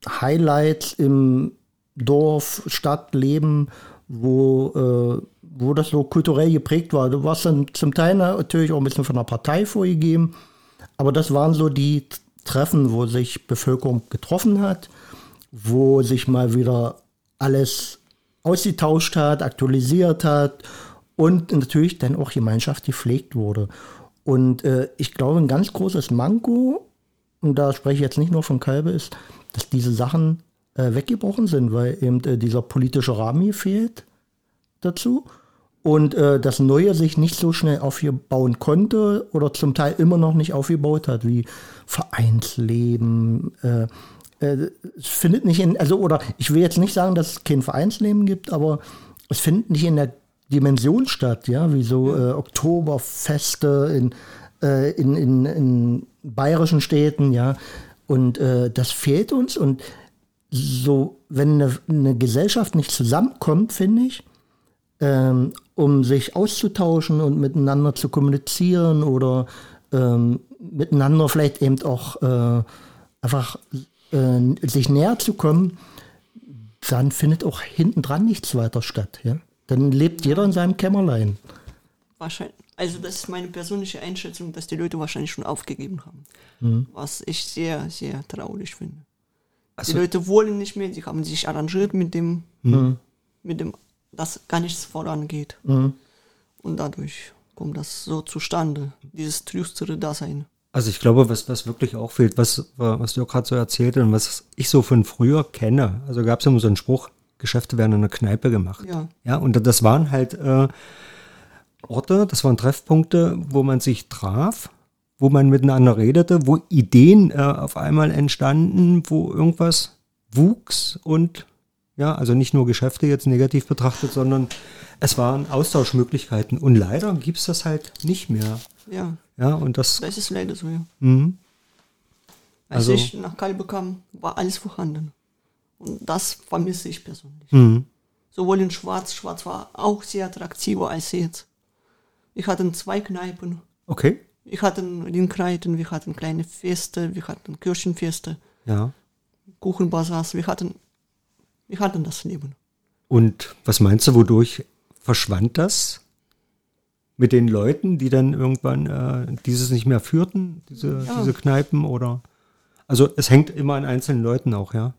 Highlights im Dorf, Stadt, Leben, wo, äh, wo das so kulturell geprägt war. Du warst dann zum Teil natürlich auch ein bisschen von der Partei vorgegeben, aber das waren so die Treffen, wo sich Bevölkerung getroffen hat, wo sich mal wieder alles ausgetauscht hat, aktualisiert hat und natürlich dann auch Gemeinschaft gepflegt wurde. Und äh, ich glaube, ein ganz großes Manko, und da spreche ich jetzt nicht nur von Kalbe, ist, dass diese Sachen äh, weggebrochen sind, weil eben äh, dieser politische Rahmen fehlt dazu und äh, das Neue sich nicht so schnell aufbauen konnte oder zum Teil immer noch nicht aufgebaut hat, wie Vereinsleben. Äh, äh, es findet nicht in, also oder ich will jetzt nicht sagen, dass es kein Vereinsleben gibt, aber es findet nicht in der Dimension statt, ja, wie so äh, Oktoberfeste in, äh, in, in, in bayerischen Städten, ja. Und äh, das fehlt uns und so, wenn eine, eine Gesellschaft nicht zusammenkommt, finde ich, ähm, um sich auszutauschen und miteinander zu kommunizieren oder ähm, miteinander vielleicht eben auch äh, einfach äh, sich näher zu kommen, dann findet auch hinten dran nichts weiter statt. Ja? Dann lebt jeder in seinem Kämmerlein. Wahrscheinlich. Also das ist meine persönliche Einschätzung, dass die Leute wahrscheinlich schon aufgegeben haben. Was ich sehr, sehr traurig finde. Also- die Leute wollen nicht mehr, die haben sich arrangiert mit dem, mit dem, dass gar nichts vorangeht. Und dadurch kommt das so zustande, dieses trüstere Dasein. Also ich glaube, was, was wirklich auch fehlt, was, was du gerade so erzählt und was ich so von früher kenne, also gab es immer so einen Spruch, Geschäfte werden in einer Kneipe gemacht. Ja. Ja, und das waren halt äh, Orte, das waren Treffpunkte, wo man sich traf, wo man miteinander redete, wo Ideen äh, auf einmal entstanden, wo irgendwas wuchs und ja, also nicht nur Geschäfte jetzt negativ betrachtet, sondern es waren Austauschmöglichkeiten. Und leider gibt es das halt nicht mehr. Ja, Ja, und das, das ist leider so, ja. mhm. Als Also- ich nach Kalbe kam, war alles vorhanden. Und das vermisse ich persönlich. Mhm. Sowohl in Schwarz, Schwarz war auch sehr attraktiver als jetzt. Ich hatte zwei Kneipen. okay. Wir hatten Ringreiten, wir hatten kleine Feste, wir hatten Kirchenfeste, Ja. Kuchenbasars, wir hatten, wir hatten das Leben. Und was meinst du, wodurch verschwand das? Mit den Leuten, die dann irgendwann äh, dieses nicht mehr führten, diese, Ja. diese Kneipen oder? Also es hängt immer an einzelnen Leuten auch, ja.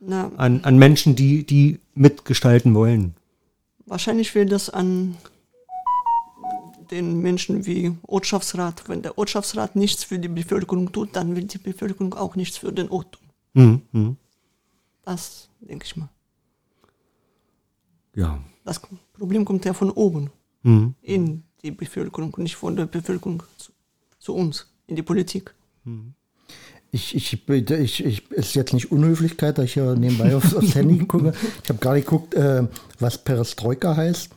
Na, An, an Menschen, die, die mitgestalten wollen. wahrscheinlich will das an den Menschen wie Ortschaftsrat. Wenn der Ortschaftsrat nichts für die Bevölkerung tut, dann will die Bevölkerung auch nichts für den Ort tun. Mhm. Mhm. Das denke ich mal. Ja. Das Problem kommt ja von oben Mhm. in die Bevölkerung, nicht von der Bevölkerung zu, zu uns, in die Politik. Ich, ich, bitte, ich, ich, ist jetzt nicht Unhöflichkeit, da ich hier nebenbei aufs, aufs Handy gucke. Ich habe gerade geguckt, äh, was Perestroika heißt.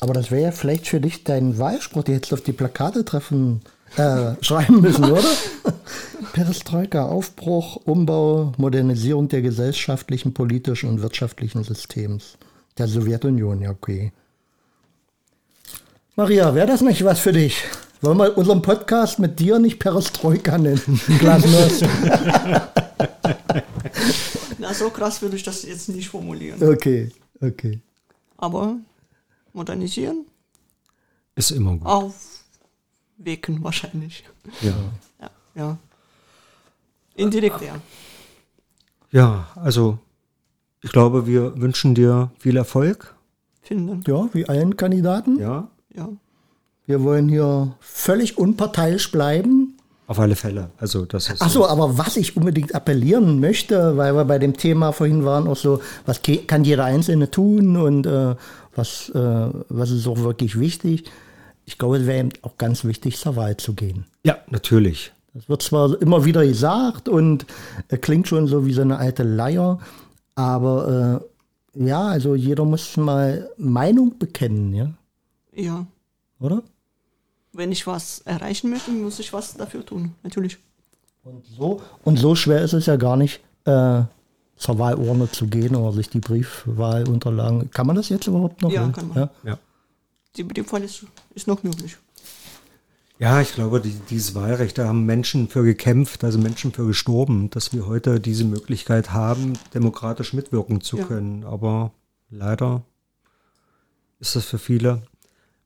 Aber das wäre ja vielleicht für dich dein Wahlspruch, die du auf die Plakate treffen, äh, schreiben müssen, oder? Perestroika, Aufbruch, Umbau, Modernisierung der gesellschaftlichen, politischen und wirtschaftlichen Systems der Sowjetunion, ja, okay. Maria, wäre das nicht was für dich? Wollen wir unseren Podcast mit dir nicht Perestroika nennen? Glasnost. Na, so krass würde ich das jetzt nicht formulieren. Okay, okay. Aber modernisieren, Ist immer gut. Aufwecken wahrscheinlich. Ja. Ja, ja. Indirekt, ja. ja, also ich glaube, wir wünschen dir viel Erfolg. Vielen Dank. Ja, wie allen Kandidaten. Ja, Ja. Wir wollen hier völlig unparteiisch bleiben. auf alle Fälle. Also das ist. Achso, aber was ich unbedingt appellieren möchte, weil wir bei dem Thema vorhin waren, auch so, was kann jeder Einzelne tun und äh, was, äh, was ist auch wirklich wichtig. Ich glaube, es wäre eben auch ganz wichtig, zur Wahl zu gehen. Ja, natürlich. Das wird zwar immer wieder gesagt und äh, klingt schon so wie so eine alte Leier, aber äh, ja, also jeder muss mal Meinung bekennen, ja, Ja. oder? Wenn ich was erreichen möchte, muss ich was dafür tun. Natürlich. Und so, und so schwer ist es ja gar nicht, äh, zur Wahlurne zu gehen oder sich die Briefwahlunterlagen. Kann man das jetzt überhaupt noch? Ja, ne? kann man. Ja? Ja. Die Briefwahl ist, ist noch möglich. Ja, ich glaube, die, dieses Wahlrecht, da haben Menschen für gekämpft, also Menschen für gestorben, dass wir heute diese Möglichkeit haben, demokratisch mitwirken zu Ja. können. Aber leider ist das für viele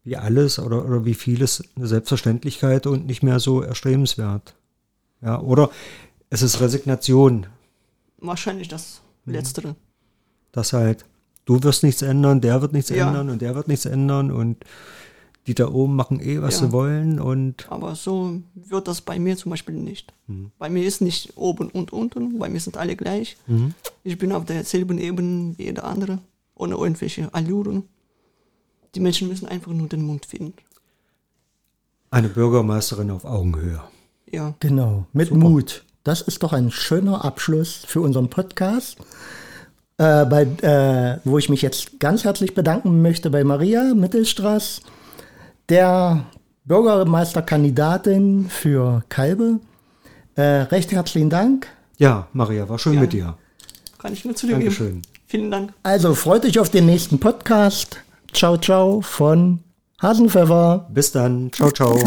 wie alles oder, oder wie vieles eine Selbstverständlichkeit und nicht mehr so erstrebenswert. Ja, oder es ist Resignation, Wahrscheinlich das Mhm. Letztere. dass halt du wirst nichts ändern, der wird nichts Ja. ändern und der wird nichts ändern und die da oben machen eh, was Ja. sie wollen und Aber so wird das bei mir zum Beispiel nicht. Mhm. Bei mir ist nicht oben und unten, bei mir sind alle gleich. Mhm. Ich bin auf derselben Ebene wie jeder andere, ohne irgendwelche Allüren. Die Menschen müssen einfach nur den Mund finden. eine Bürgermeisterin auf Augenhöhe. Ja, Genau, mit Mut. Das ist doch ein schöner Abschluss für unseren Podcast, äh, bei, äh, wo ich mich jetzt ganz herzlich bedanken möchte bei Maria Mittelstraß, der Bürgermeisterkandidatin für Kalbe. Äh, recht herzlichen Dank. Ja, Maria, war schön Ja. mit dir. kann ich nur zugeben. Dankeschön. Vielen Dank. Also freut euch auf den nächsten Podcast. Ciao, ciao von Hasenpfeffer. Bis dann. Ciao, ciao.